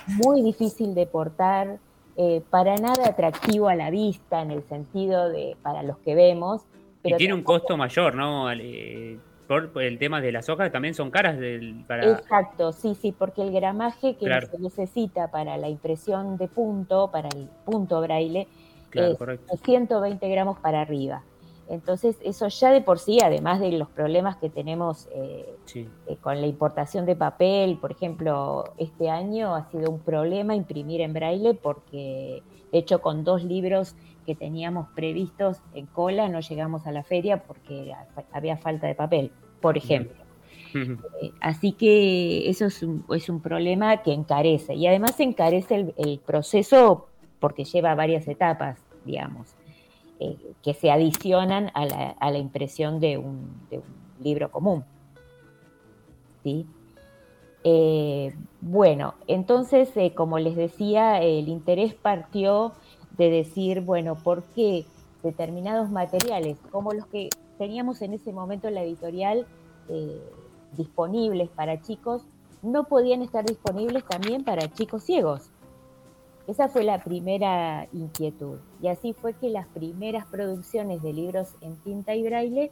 muy difícil de portar, eh, para nada atractivo a la vista en el sentido de para los que vemos. Pero y tiene un costo mayor, ¿no? Eh, por, el tema de las hojas también son caras del, para... Exacto, sí, sí, porque el gramaje que se necesita para la impresión de punto, para el punto braille, es 120 gramos para arriba. Entonces, eso ya de por sí, además de los problemas que tenemos eh, eh, con la importación de papel, por ejemplo, este año ha sido un problema imprimir en braille porque, de hecho, con dos libros que teníamos previstos en cola no llegamos a la feria porque había falta de papel, por ejemplo. Eh, así que eso es un, es un, problema que encarece y además encarece el proceso porque lleva varias etapas, digamos. Eh, que se adicionan a la, impresión de un, libro común. ¿Sí? Eh, bueno, entonces, eh, como les decía, el interés partió de decir, bueno, ¿por qué determinados materiales, como los que teníamos en ese momento en la editorial disponibles para chicos, no podían estar disponibles también para chicos ciegos? Esa fue la primera inquietud. Y así fue que las primeras producciones de libros en tinta y braille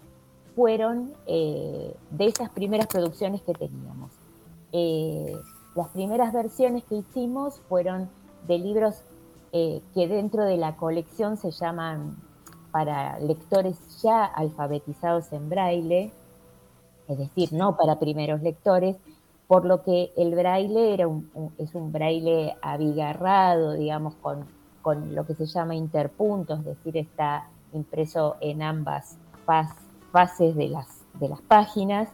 fueron eh, de esas primeras producciones que teníamos. Eh, las primeras versiones que hicimos fueron de libros eh, que dentro de la colección se llaman para lectores ya alfabetizados en braille, es decir, no para primeros lectores, por lo que el braille era es un braille abigarrado, digamos, con, con, lo que se llama interpuntos, es decir, está impreso en ambas fases de las, de las páginas.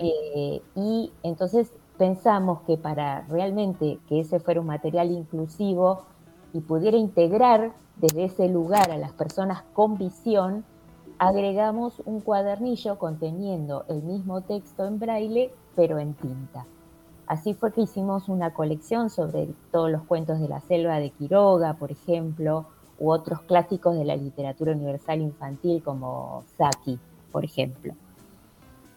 Eh, y entonces pensamos que para realmente que ese fuera un material inclusivo y pudiera integrar desde ese lugar a las personas con visión, agregamos un cuadernillo conteniendo el mismo texto en braille pero en tinta. Así fue que hicimos una colección sobre todos los cuentos de la selva de Quiroga, por ejemplo, u otros clásicos de la literatura universal infantil como Saki, por ejemplo.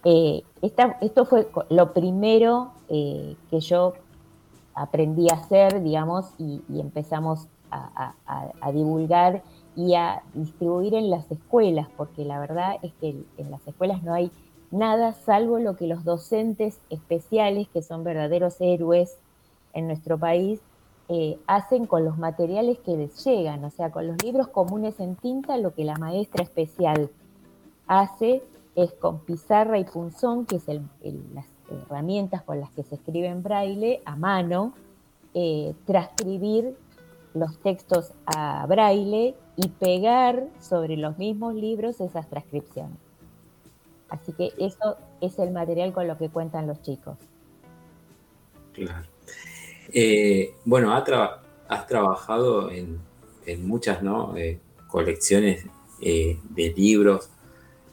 Eh, esto fue lo primero eh, que yo aprendí a hacer, digamos, y, empezamos a, divulgar y a distribuir en las escuelas, porque la verdad es que en las escuelas no hay nada salvo lo que los docentes especiales, que son verdaderos héroes en nuestro país, eh, hacen con los materiales que les llegan, o sea, con los libros comunes en tinta, lo que la maestra especial hace es con pizarra y punzón, que es las herramientas con las que se escribe en braille, a mano, eh, transcribir los textos a braille y pegar sobre los mismos libros esas transcripciones. Así que eso es el material con lo que cuentan los chicos. Claro. Eh, bueno, has, trabajado en, muchas eh, colecciones de libros,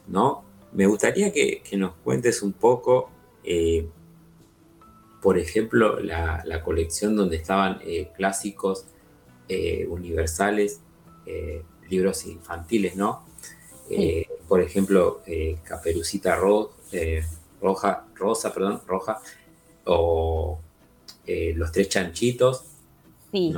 ¿no? Me gustaría que, nos cuentes un poco, por ejemplo, la, colección donde estaban clásicos universales, libros infantiles, ¿no? por ejemplo, eh, Caperucita eh, Roja, Rosa, perdón, Roja, o eh, Los Tres Chanchitos. Sí.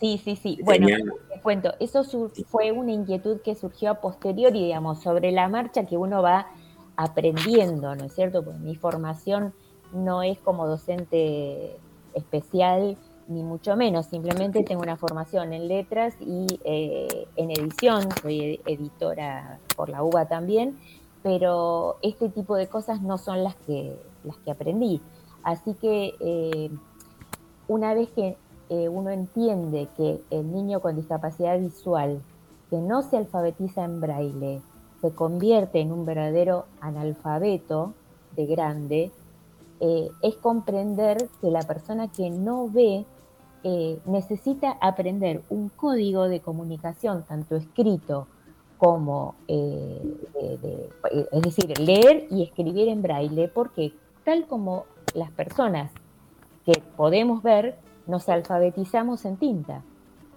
Sí, sí, sí. Bueno, te cuento, eso fue una inquietud que surgió a posteriori, digamos, sobre la marcha que uno va aprendiendo, ¿no es cierto? Pues mi formación no es como docente especial ni mucho menos, simplemente tengo una formación en letras y eh, en edición, soy editora por la UBA también, pero este tipo de cosas no son las que, las que aprendí. Así que eh, una vez que eh, uno entiende que el niño con discapacidad visual que no se alfabetiza en braille se convierte en un verdadero analfabeto de grande, es comprender que la persona que no ve eh, necesita aprender un código de comunicación, tanto escrito como, eh, es decir, leer y escribir en braille, porque tal como las personas que podemos ver, nos alfabetizamos en tinta.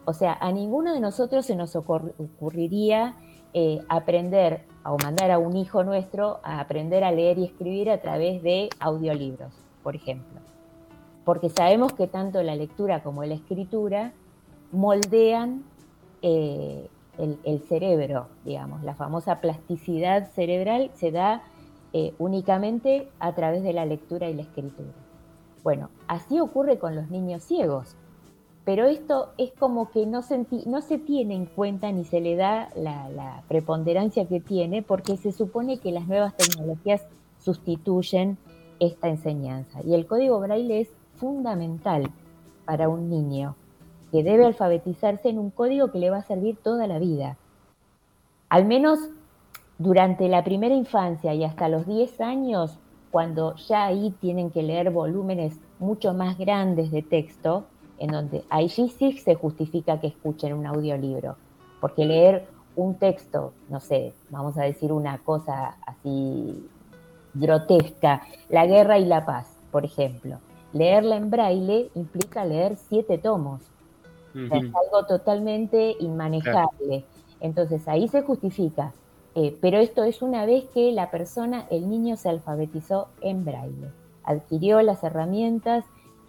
O sea, a ninguno de nosotros se nos ocurriría eh, aprender o mandar a un hijo nuestro a aprender a leer y escribir a través de audiolibros, por ejemplo. Porque sabemos que tanto la lectura como la escritura moldean eh, el, cerebro, digamos, la famosa plasticidad cerebral se da eh, únicamente a través de la lectura y la escritura. Bueno, así ocurre con los niños ciegos, pero esto es como que no se, no se tiene en cuenta ni se le da la, la preponderancia que tiene porque se supone que las nuevas tecnologías sustituyen esta enseñanza. Y el código braille es fundamental para un niño que debe alfabetizarse en un código que le va a servir toda la vida. Al menos durante la primera infancia y hasta los 10 años, cuando ya ahí tienen que leer volúmenes mucho más grandes de texto, en donde allí sí se justifica que escuchen un audiolibro, porque leer un texto, no sé, vamos a decir una cosa así grotesca, la guerra y la paz, por ejemplo, leerla en braille implica leer siete tomos. es algo totalmente inmanejable. Entonces ahí se justifica. Eh, pero esto es una vez que la persona, el niño se alfabetizó en braille, adquirió las herramientas,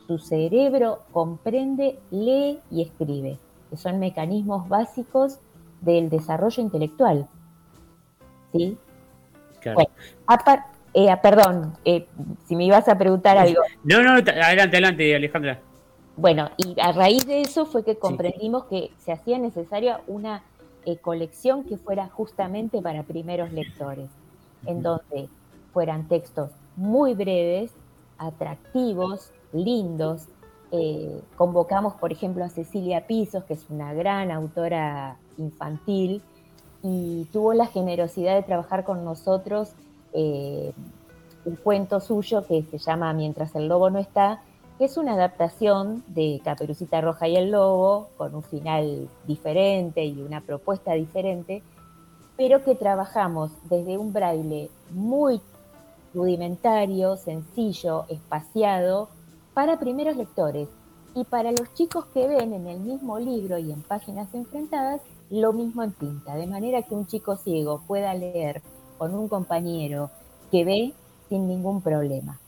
su cerebro comprende, lee y escribe, que son mecanismos básicos del desarrollo intelectual. ¿Sí? Claro. Eh, perdón, eh, si me ibas a preguntar algo. No, no, adelante, adelante, Alejandra. Bueno, y a raíz de eso fue que comprendimos que se hacía necesaria una eh, colección que fuera justamente para primeros lectores, en donde fueran textos muy breves, atractivos, lindos. convocamos, por ejemplo, a Cecilia Pisos, que es una gran autora infantil, y tuvo la generosidad de trabajar con nosotros eh, un cuento suyo que se llama Mientras el lobo no está, que es una adaptación de Caperucita Roja y el Lobo, con un final diferente y una propuesta diferente, pero que trabajamos desde un braille muy rudimentario, sencillo, espaciado, para primeros lectores. Y para los chicos que ven en el mismo libro y en páginas enfrentadas, lo mismo en tinta, de manera que un chico ciego pueda leer con un compañero que ve sin ningún problema.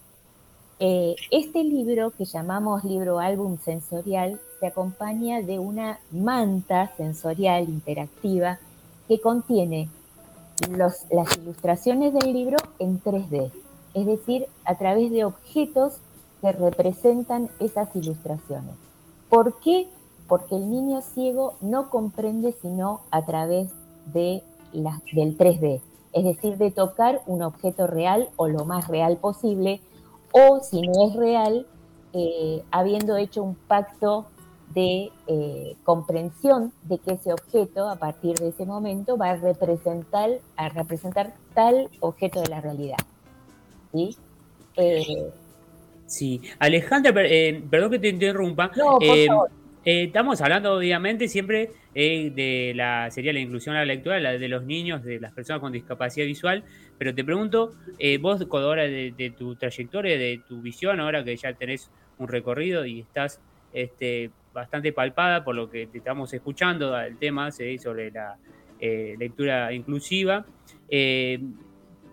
Eh, este libro, que llamamos libro álbum sensorial, se acompaña de una manta sensorial interactiva que contiene las ilustraciones del libro en 3D, es decir, a través de objetos que representan esas ilustraciones. ¿Por qué? Porque el niño ciego no comprende sino a través de del 3D es decir, de tocar un objeto real o lo más real posible, o si no es real, eh, habiendo hecho un pacto de eh, comprensión de que ese objeto a partir de ese momento va a representar, a representar tal objeto de la realidad. ¿Sí? Eh, sí. Alejandra, perdón que te interrumpa. No, por favor. Eh, estamos hablando, obviamente, siempre eh, de la sería la inclusión a la lectura la de los niños, de las personas con discapacidad visual, pero te pregunto, eh, vos, ahora de, tu trayectoria, de tu visión, ahora que ya tenés un recorrido y estás este, bastante palpada por lo que te estamos escuchando, el tema sobre la lectura inclusiva,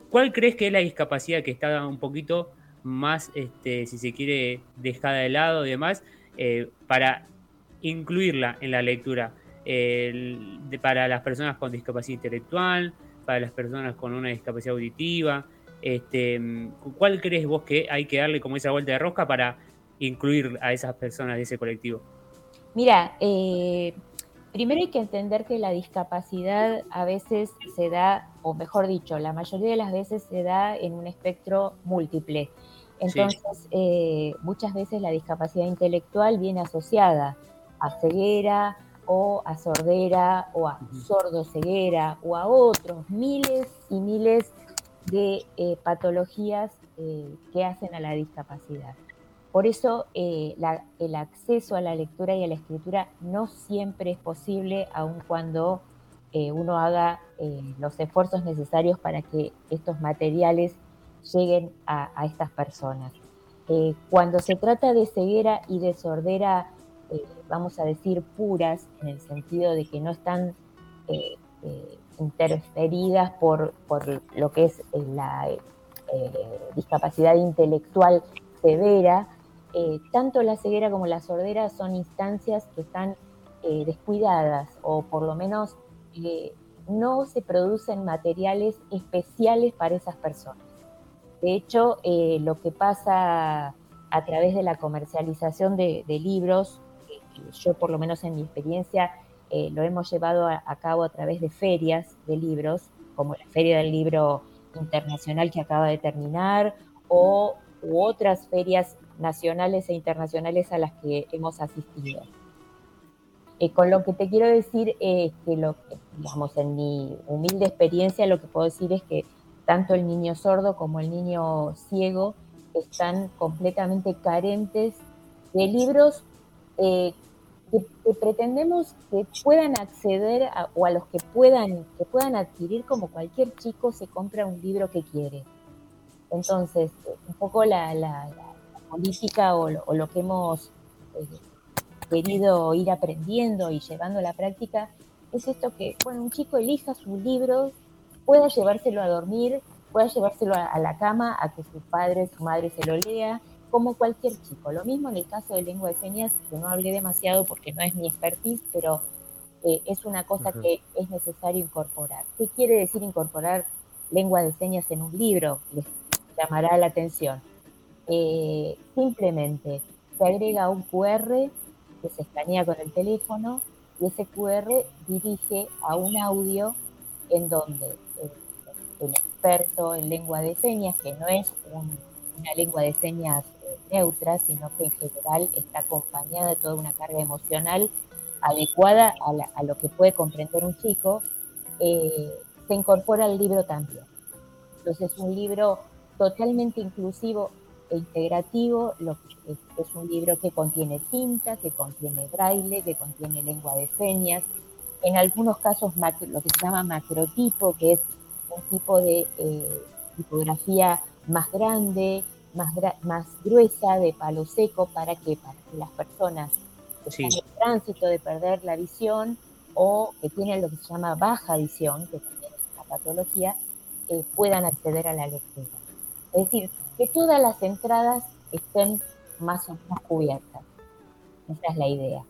¿cuál crees que es la discapacidad que está un poquito más, este, si se quiere, dejada de lado y demás, para incluirla en la lectura para las personas con discapacidad intelectual, para las personas con una discapacidad auditiva. Este, ¿Cuál crees vos que hay que darle como esa vuelta de rosca para incluir a esas personas de ese colectivo? Mira, eh, primero hay que entender que la discapacidad a veces se da, o mejor dicho, la mayoría de las veces se da en un espectro múltiple. Entonces, eh, muchas veces la discapacidad intelectual viene asociada a ceguera o a sordera o a sordo-ceguera o a otros miles y miles de eh, patologías que hacen a la discapacidad. Por eso eh, el acceso a la lectura y a la escritura no siempre es posible, aun cuando eh, uno haga eh, los esfuerzos necesarios para que estos materiales lleguen a, estas personas. cuando se trata de ceguera y de sordera, vamos a decir puras, en el sentido de que no están interferidas por, por, lo que es la discapacidad intelectual severa, eh, tanto la ceguera como la sordera son instancias que están eh, descuidadas o por lo menos eh, no se producen materiales especiales para esas personas. De hecho, lo que pasa a través de la comercialización de, libros, yo por lo menos en mi experiencia lo hemos llevado a, cabo a través de ferias de libros, como la Feria del Libro Internacional que acaba de terminar, o otras ferias nacionales e internacionales a las que hemos asistido. Eh, con lo que te quiero decir es que, lo, digamos, en mi humilde experiencia, lo que puedo decir es que tanto el niño sordo como el niño ciego están completamente carentes de libros eh, que, pretendemos que puedan acceder o a los que puedan, que puedan adquirir como cualquier chico se compra un libro que quiere. Entonces, un poco la política o lo, que hemos eh, querido ir aprendiendo y llevando a la práctica es esto que, bueno, un chico elija su libro, pueda llevárselo a dormir, pueda llevárselo a, la cama, a que su padre, su madre se lo lea, como cualquier chico. Lo mismo en el caso de lengua de señas, que no hablé demasiado porque no es mi expertise, pero eh, es una cosa que es necesario incorporar. ¿Qué quiere decir incorporar lengua de señas en un libro? Les llamará la atención eh, simplemente se agrega un QR que se escanea con el teléfono y ese QR dirige a un audio en donde el, experto en lengua de señas, que no es una lengua de señas eh, neutra, sino que en general está acompañada de toda una carga emocional adecuada a, lo que puede comprender un chico, eh, se incorpora al libro también. Entonces es un libro totalmente inclusivo e integrativo es, un libro que contiene tinta, que contiene braille, que contiene lengua de señas, en algunos casos lo que se llama macrotipo, que es un tipo de eh, tipografía más grande, más, más gruesa, de palo seco, para que, para que las personas que están en tránsito de perder la visión o que tienen lo que se llama baja visión, que también es una patología, eh, puedan acceder a la lectura. Es decir, que todas las entradas estén más o menos cubiertas. Esa es la idea.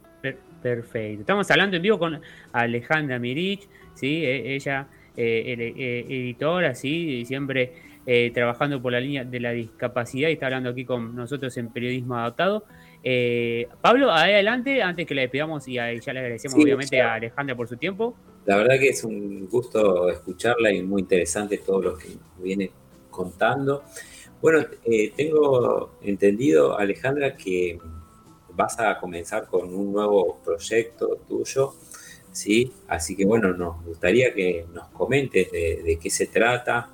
Perfecto. Estamos hablando en vivo con Alejandra Mirich, ¿sí? E, ella, eh, eh, editora, ¿sí? siempre eh, trabajando por la línea de la discapacidad y está hablando aquí con nosotros en Periodismo Adaptado. Pablo, adelante, antes que la despidamos y ya le agradecemos obviamente a Alejandra por su tiempo. La verdad que es un gusto escucharla y muy interesante todo lo que viene contando. Bueno, eh, tengo entendido, Alejandra, que vas a comenzar con un nuevo proyecto tuyo, ¿sí? Así que bueno, nos gustaría que nos comentes de, qué se trata.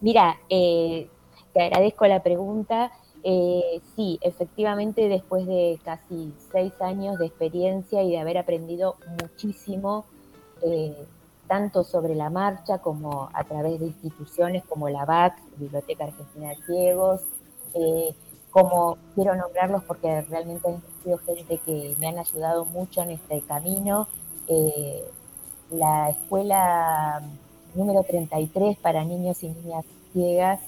Mira, eh, te agradezco la pregunta. Eh, sí, efectivamente, después de casi seis años de experiencia y de haber aprendido muchísimo, tanto sobre la marcha como a través de instituciones como la BAC, Biblioteca Argentina de Ciegos, eh, como quiero nombrarlos porque realmente han sido gente que me han ayudado mucho en este camino. Eh, la escuela número 33 para niños y niñas ciegas,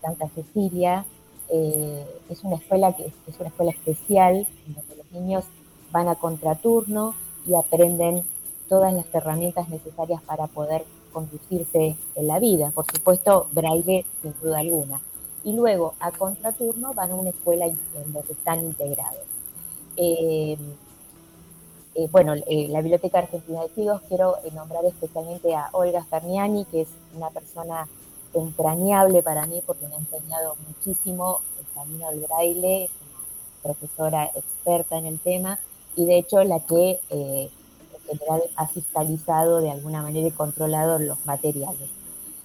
Santa Cecilia, eh, es una escuela que es una escuela especial donde los niños van a contraturno y aprenden todas las herramientas necesarias para poder conducirse en la vida. Por supuesto, braille sin duda alguna. Y luego a contraturno van a una escuela en donde están integrados. Eh, eh, bueno, eh, la Biblioteca Argentina de Figos, quiero nombrar especialmente a Olga Ferniani, que es una persona entrañable para mí porque me ha enseñado muchísimo el camino del braille, profesora experta en el tema y de hecho la que en general ha fiscalizado de alguna manera y controlado los materiales.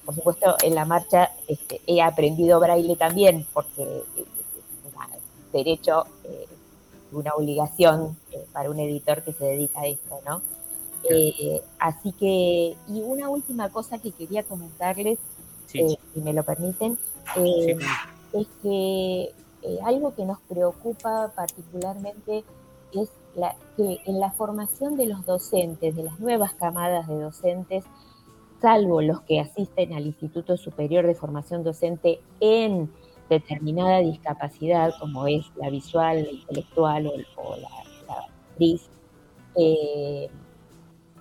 Por supuesto, en la marcha este, he aprendido braille también porque es un derecho una obligación eh, para un editor que se dedica a esto, ¿no? Eh, así que, y una última cosa que quería comentarles, eh, si me lo permiten, es que algo que nos preocupa particularmente es la, que en la formación de los docentes, de las nuevas camadas de docentes, salvo los que asisten al Instituto Superior de Formación Docente en determinada discapacidad, como es la visual, la intelectual o, la, actriz, eh,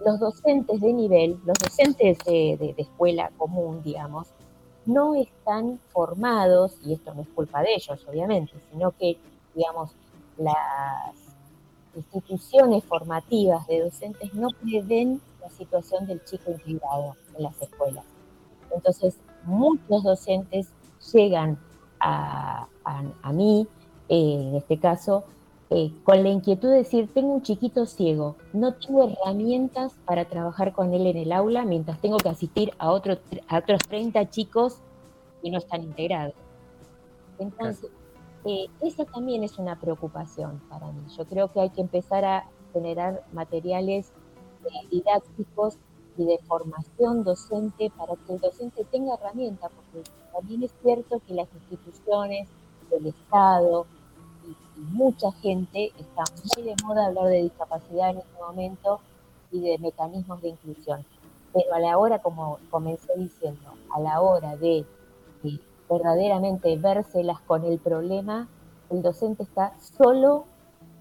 los docentes de nivel, los docentes de, escuela común, digamos, no están formados, y esto no es culpa de ellos, obviamente, sino que, digamos, las instituciones formativas de docentes no prevén la situación del chico integrado en las escuelas. Entonces, muchos docentes llegan a, mí, eh, en este caso, eh, con la inquietud de decir, tengo un chiquito ciego, no tengo herramientas para trabajar con él en el aula mientras tengo que asistir a, otro, a otros 30 chicos que no están integrados. Entonces, eh, esa también es una preocupación para mí. Yo creo que hay que empezar a generar materiales didácticos y de formación docente para que el docente tenga herramientas, porque también es cierto que las instituciones, el Estado y, mucha gente está muy de moda hablar de discapacidad en este momento y de mecanismos de inclusión. Pero a la hora, como comencé diciendo, a la hora de, verdaderamente vérselas con el problema, el docente está solo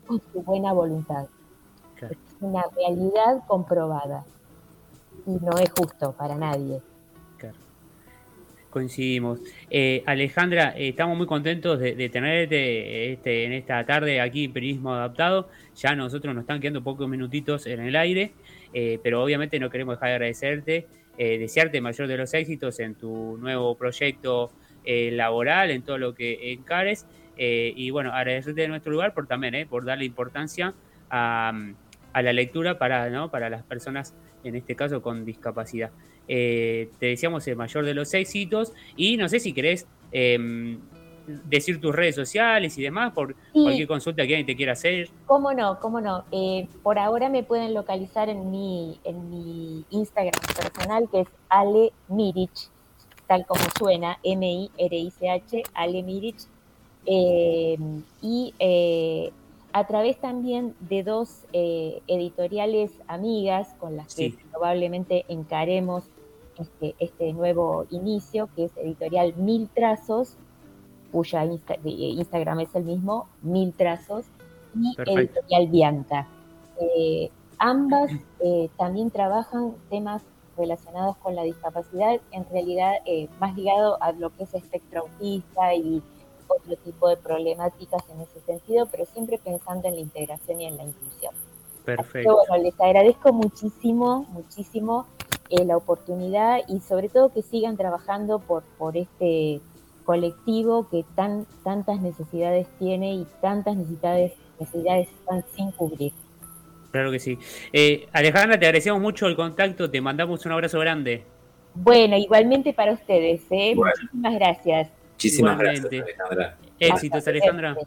con su buena voluntad. Es una realidad comprobada y no es justo para nadie. Coincidimos. Eh, Alejandra, eh, estamos muy contentos de, tenerte este, en esta tarde aquí en Periodismo Adaptado. Ya nosotros nos están quedando pocos minutitos en el aire, eh, pero obviamente no queremos dejar de agradecerte, desearte mayor de los éxitos en tu nuevo proyecto laboral, en todo lo que encares. y bueno, agradecerte de nuestro lugar por también, por darle importancia a, a la lectura para, ¿no? para las personas en este caso con discapacidad. Eh, te decíamos el mayor de los éxitos y no sé si querés em, decir tus redes sociales y demás por cualquier consulta que alguien te quiera hacer. Cómo no, cómo no. Eh, por ahora me pueden localizar en mi, en mi Instagram personal que es Ale Mirich, tal como suena, M-I-R-I-C-H, Ale Mirich. Eh, y a través también de dos eh, editoriales amigas con las que probablemente encaremos este, este, nuevo inicio, que es editorial Mil Trazos, cuya Instagram es el mismo, Mil Trazos, y editorial Bianca. Eh, ambas eh, también trabajan temas relacionados con la discapacidad, en realidad más ligado a lo que es espectro autista y otro tipo de problemáticas en ese sentido, pero siempre pensando en la integración y en la inclusión. Perfecto. bueno, les agradezco muchísimo, muchísimo eh, la oportunidad y sobre todo que sigan trabajando por, por este colectivo que tan, tantas necesidades tiene y tantas necesidades, necesidades están sin cubrir. Claro que sí. Eh, Alejandra, te agradecemos mucho el contacto, te mandamos un abrazo grande. Bueno, igualmente para ustedes, ¿eh? muchísimas gracias. Muchísimas gracias, Alejandra. Éxitos, Alejandra.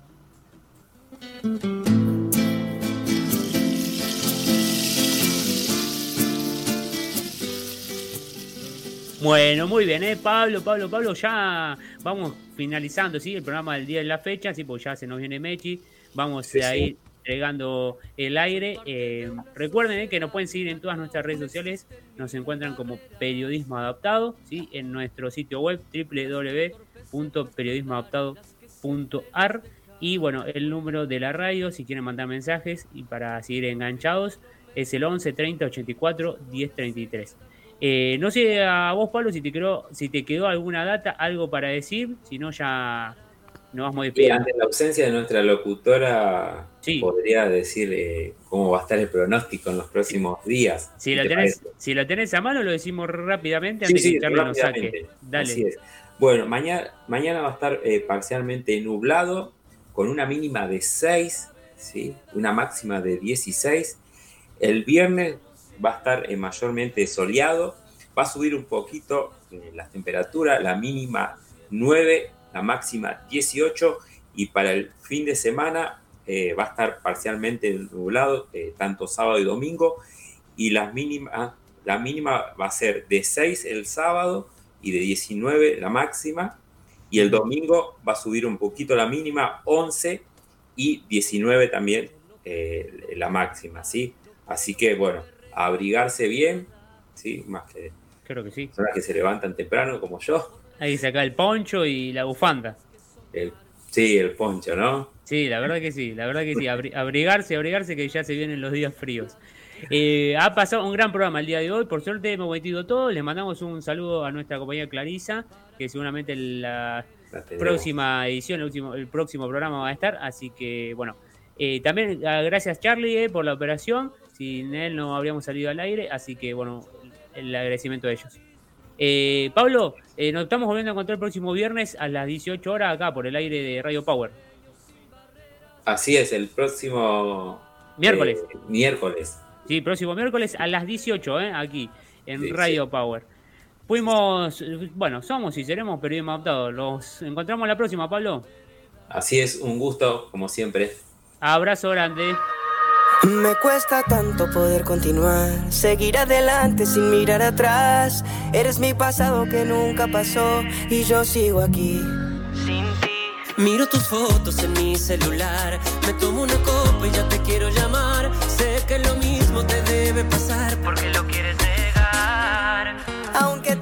Bueno, muy bien, ¿eh? Pablo, Pablo, Pablo, ya vamos finalizando, ¿sí? El programa del día de la fecha, ¿sí? Pues ya se nos viene Mechi, vamos a ir entregando el aire. Eh, recuerden eh, que nos pueden seguir en todas nuestras redes sociales, nos encuentran como Periodismo Adaptado, ¿sí? En nuestro sitio web www periodismoadaptado.ar y bueno, el número de la radio si quieren mandar mensajes y para seguir enganchados es el 11 30 84 10 33. Eh, no sé a vos, Pablo, si te, quedó, si te quedó alguna data, algo para decir, si no ya nos vamos despidiendo. ante la ausencia de nuestra locutora, podría decir eh, cómo va a estar el pronóstico en los próximos días. Si, lo tenés, si lo tenés a mano, lo decimos rápidamente antes de que nos saque. Dale. Bueno, mañana, mañana va a estar eh, parcialmente nublado, con una mínima de 6, ¿sí? una máxima de 16. El viernes va a estar eh, mayormente soleado, va a subir un poquito eh, la temperatura, la mínima 9, la máxima 18 y para el fin de semana eh, va a estar parcialmente nublado, tanto sábado y domingo, y la mínima, la mínima va a ser de 6 el sábado y de 19 la máxima, y el domingo va a subir un poquito la mínima, 11 y 19 también la máxima, ¿sí? Así que bueno, abrigarse bien, ¿sí? Más que Creo que sí. personas que se levantan temprano como yo. Ahí saca el poncho y la bufanda. sí, el poncho, ¿no? Sí, la verdad que sí, la verdad que sí. Abrigarse, abrigarse que ya se vienen los días fríos. Eh, ha pasado un gran programa el día de hoy, por suerte hemos metido todo. Les mandamos un saludo a nuestra compañera Clarisa, que seguramente la, próxima edición, el, último, el próximo programa va a estar. Así que, bueno, eh, también ah, gracias Charlie eh, por la operación. Sin él no habríamos salido al aire, así que bueno, el agradecimiento a ellos. Eh, Pablo, eh, nos estamos volviendo a encontrar el próximo viernes a las 18 horas acá por el aire de Radio Power. Así es, el próximo miércoles. Eh, miércoles. Sí, próximo miércoles a las 18, aquí en Radio Power. Fuimos, bueno, somos y seremos periodismo adaptado. Los encontramos la próxima, Pablo. Así es, un gusto, como siempre. Abrazo grande. Me cuesta tanto poder continuar, seguir adelante sin mirar atrás. Eres mi pasado que nunca pasó y yo sigo aquí. Sin ti. Miro tus fotos en mi celular, me tomo una copa y ya te quiero llamar. Sé que lo mismo te debe pasar porque lo quieres negar. Aunque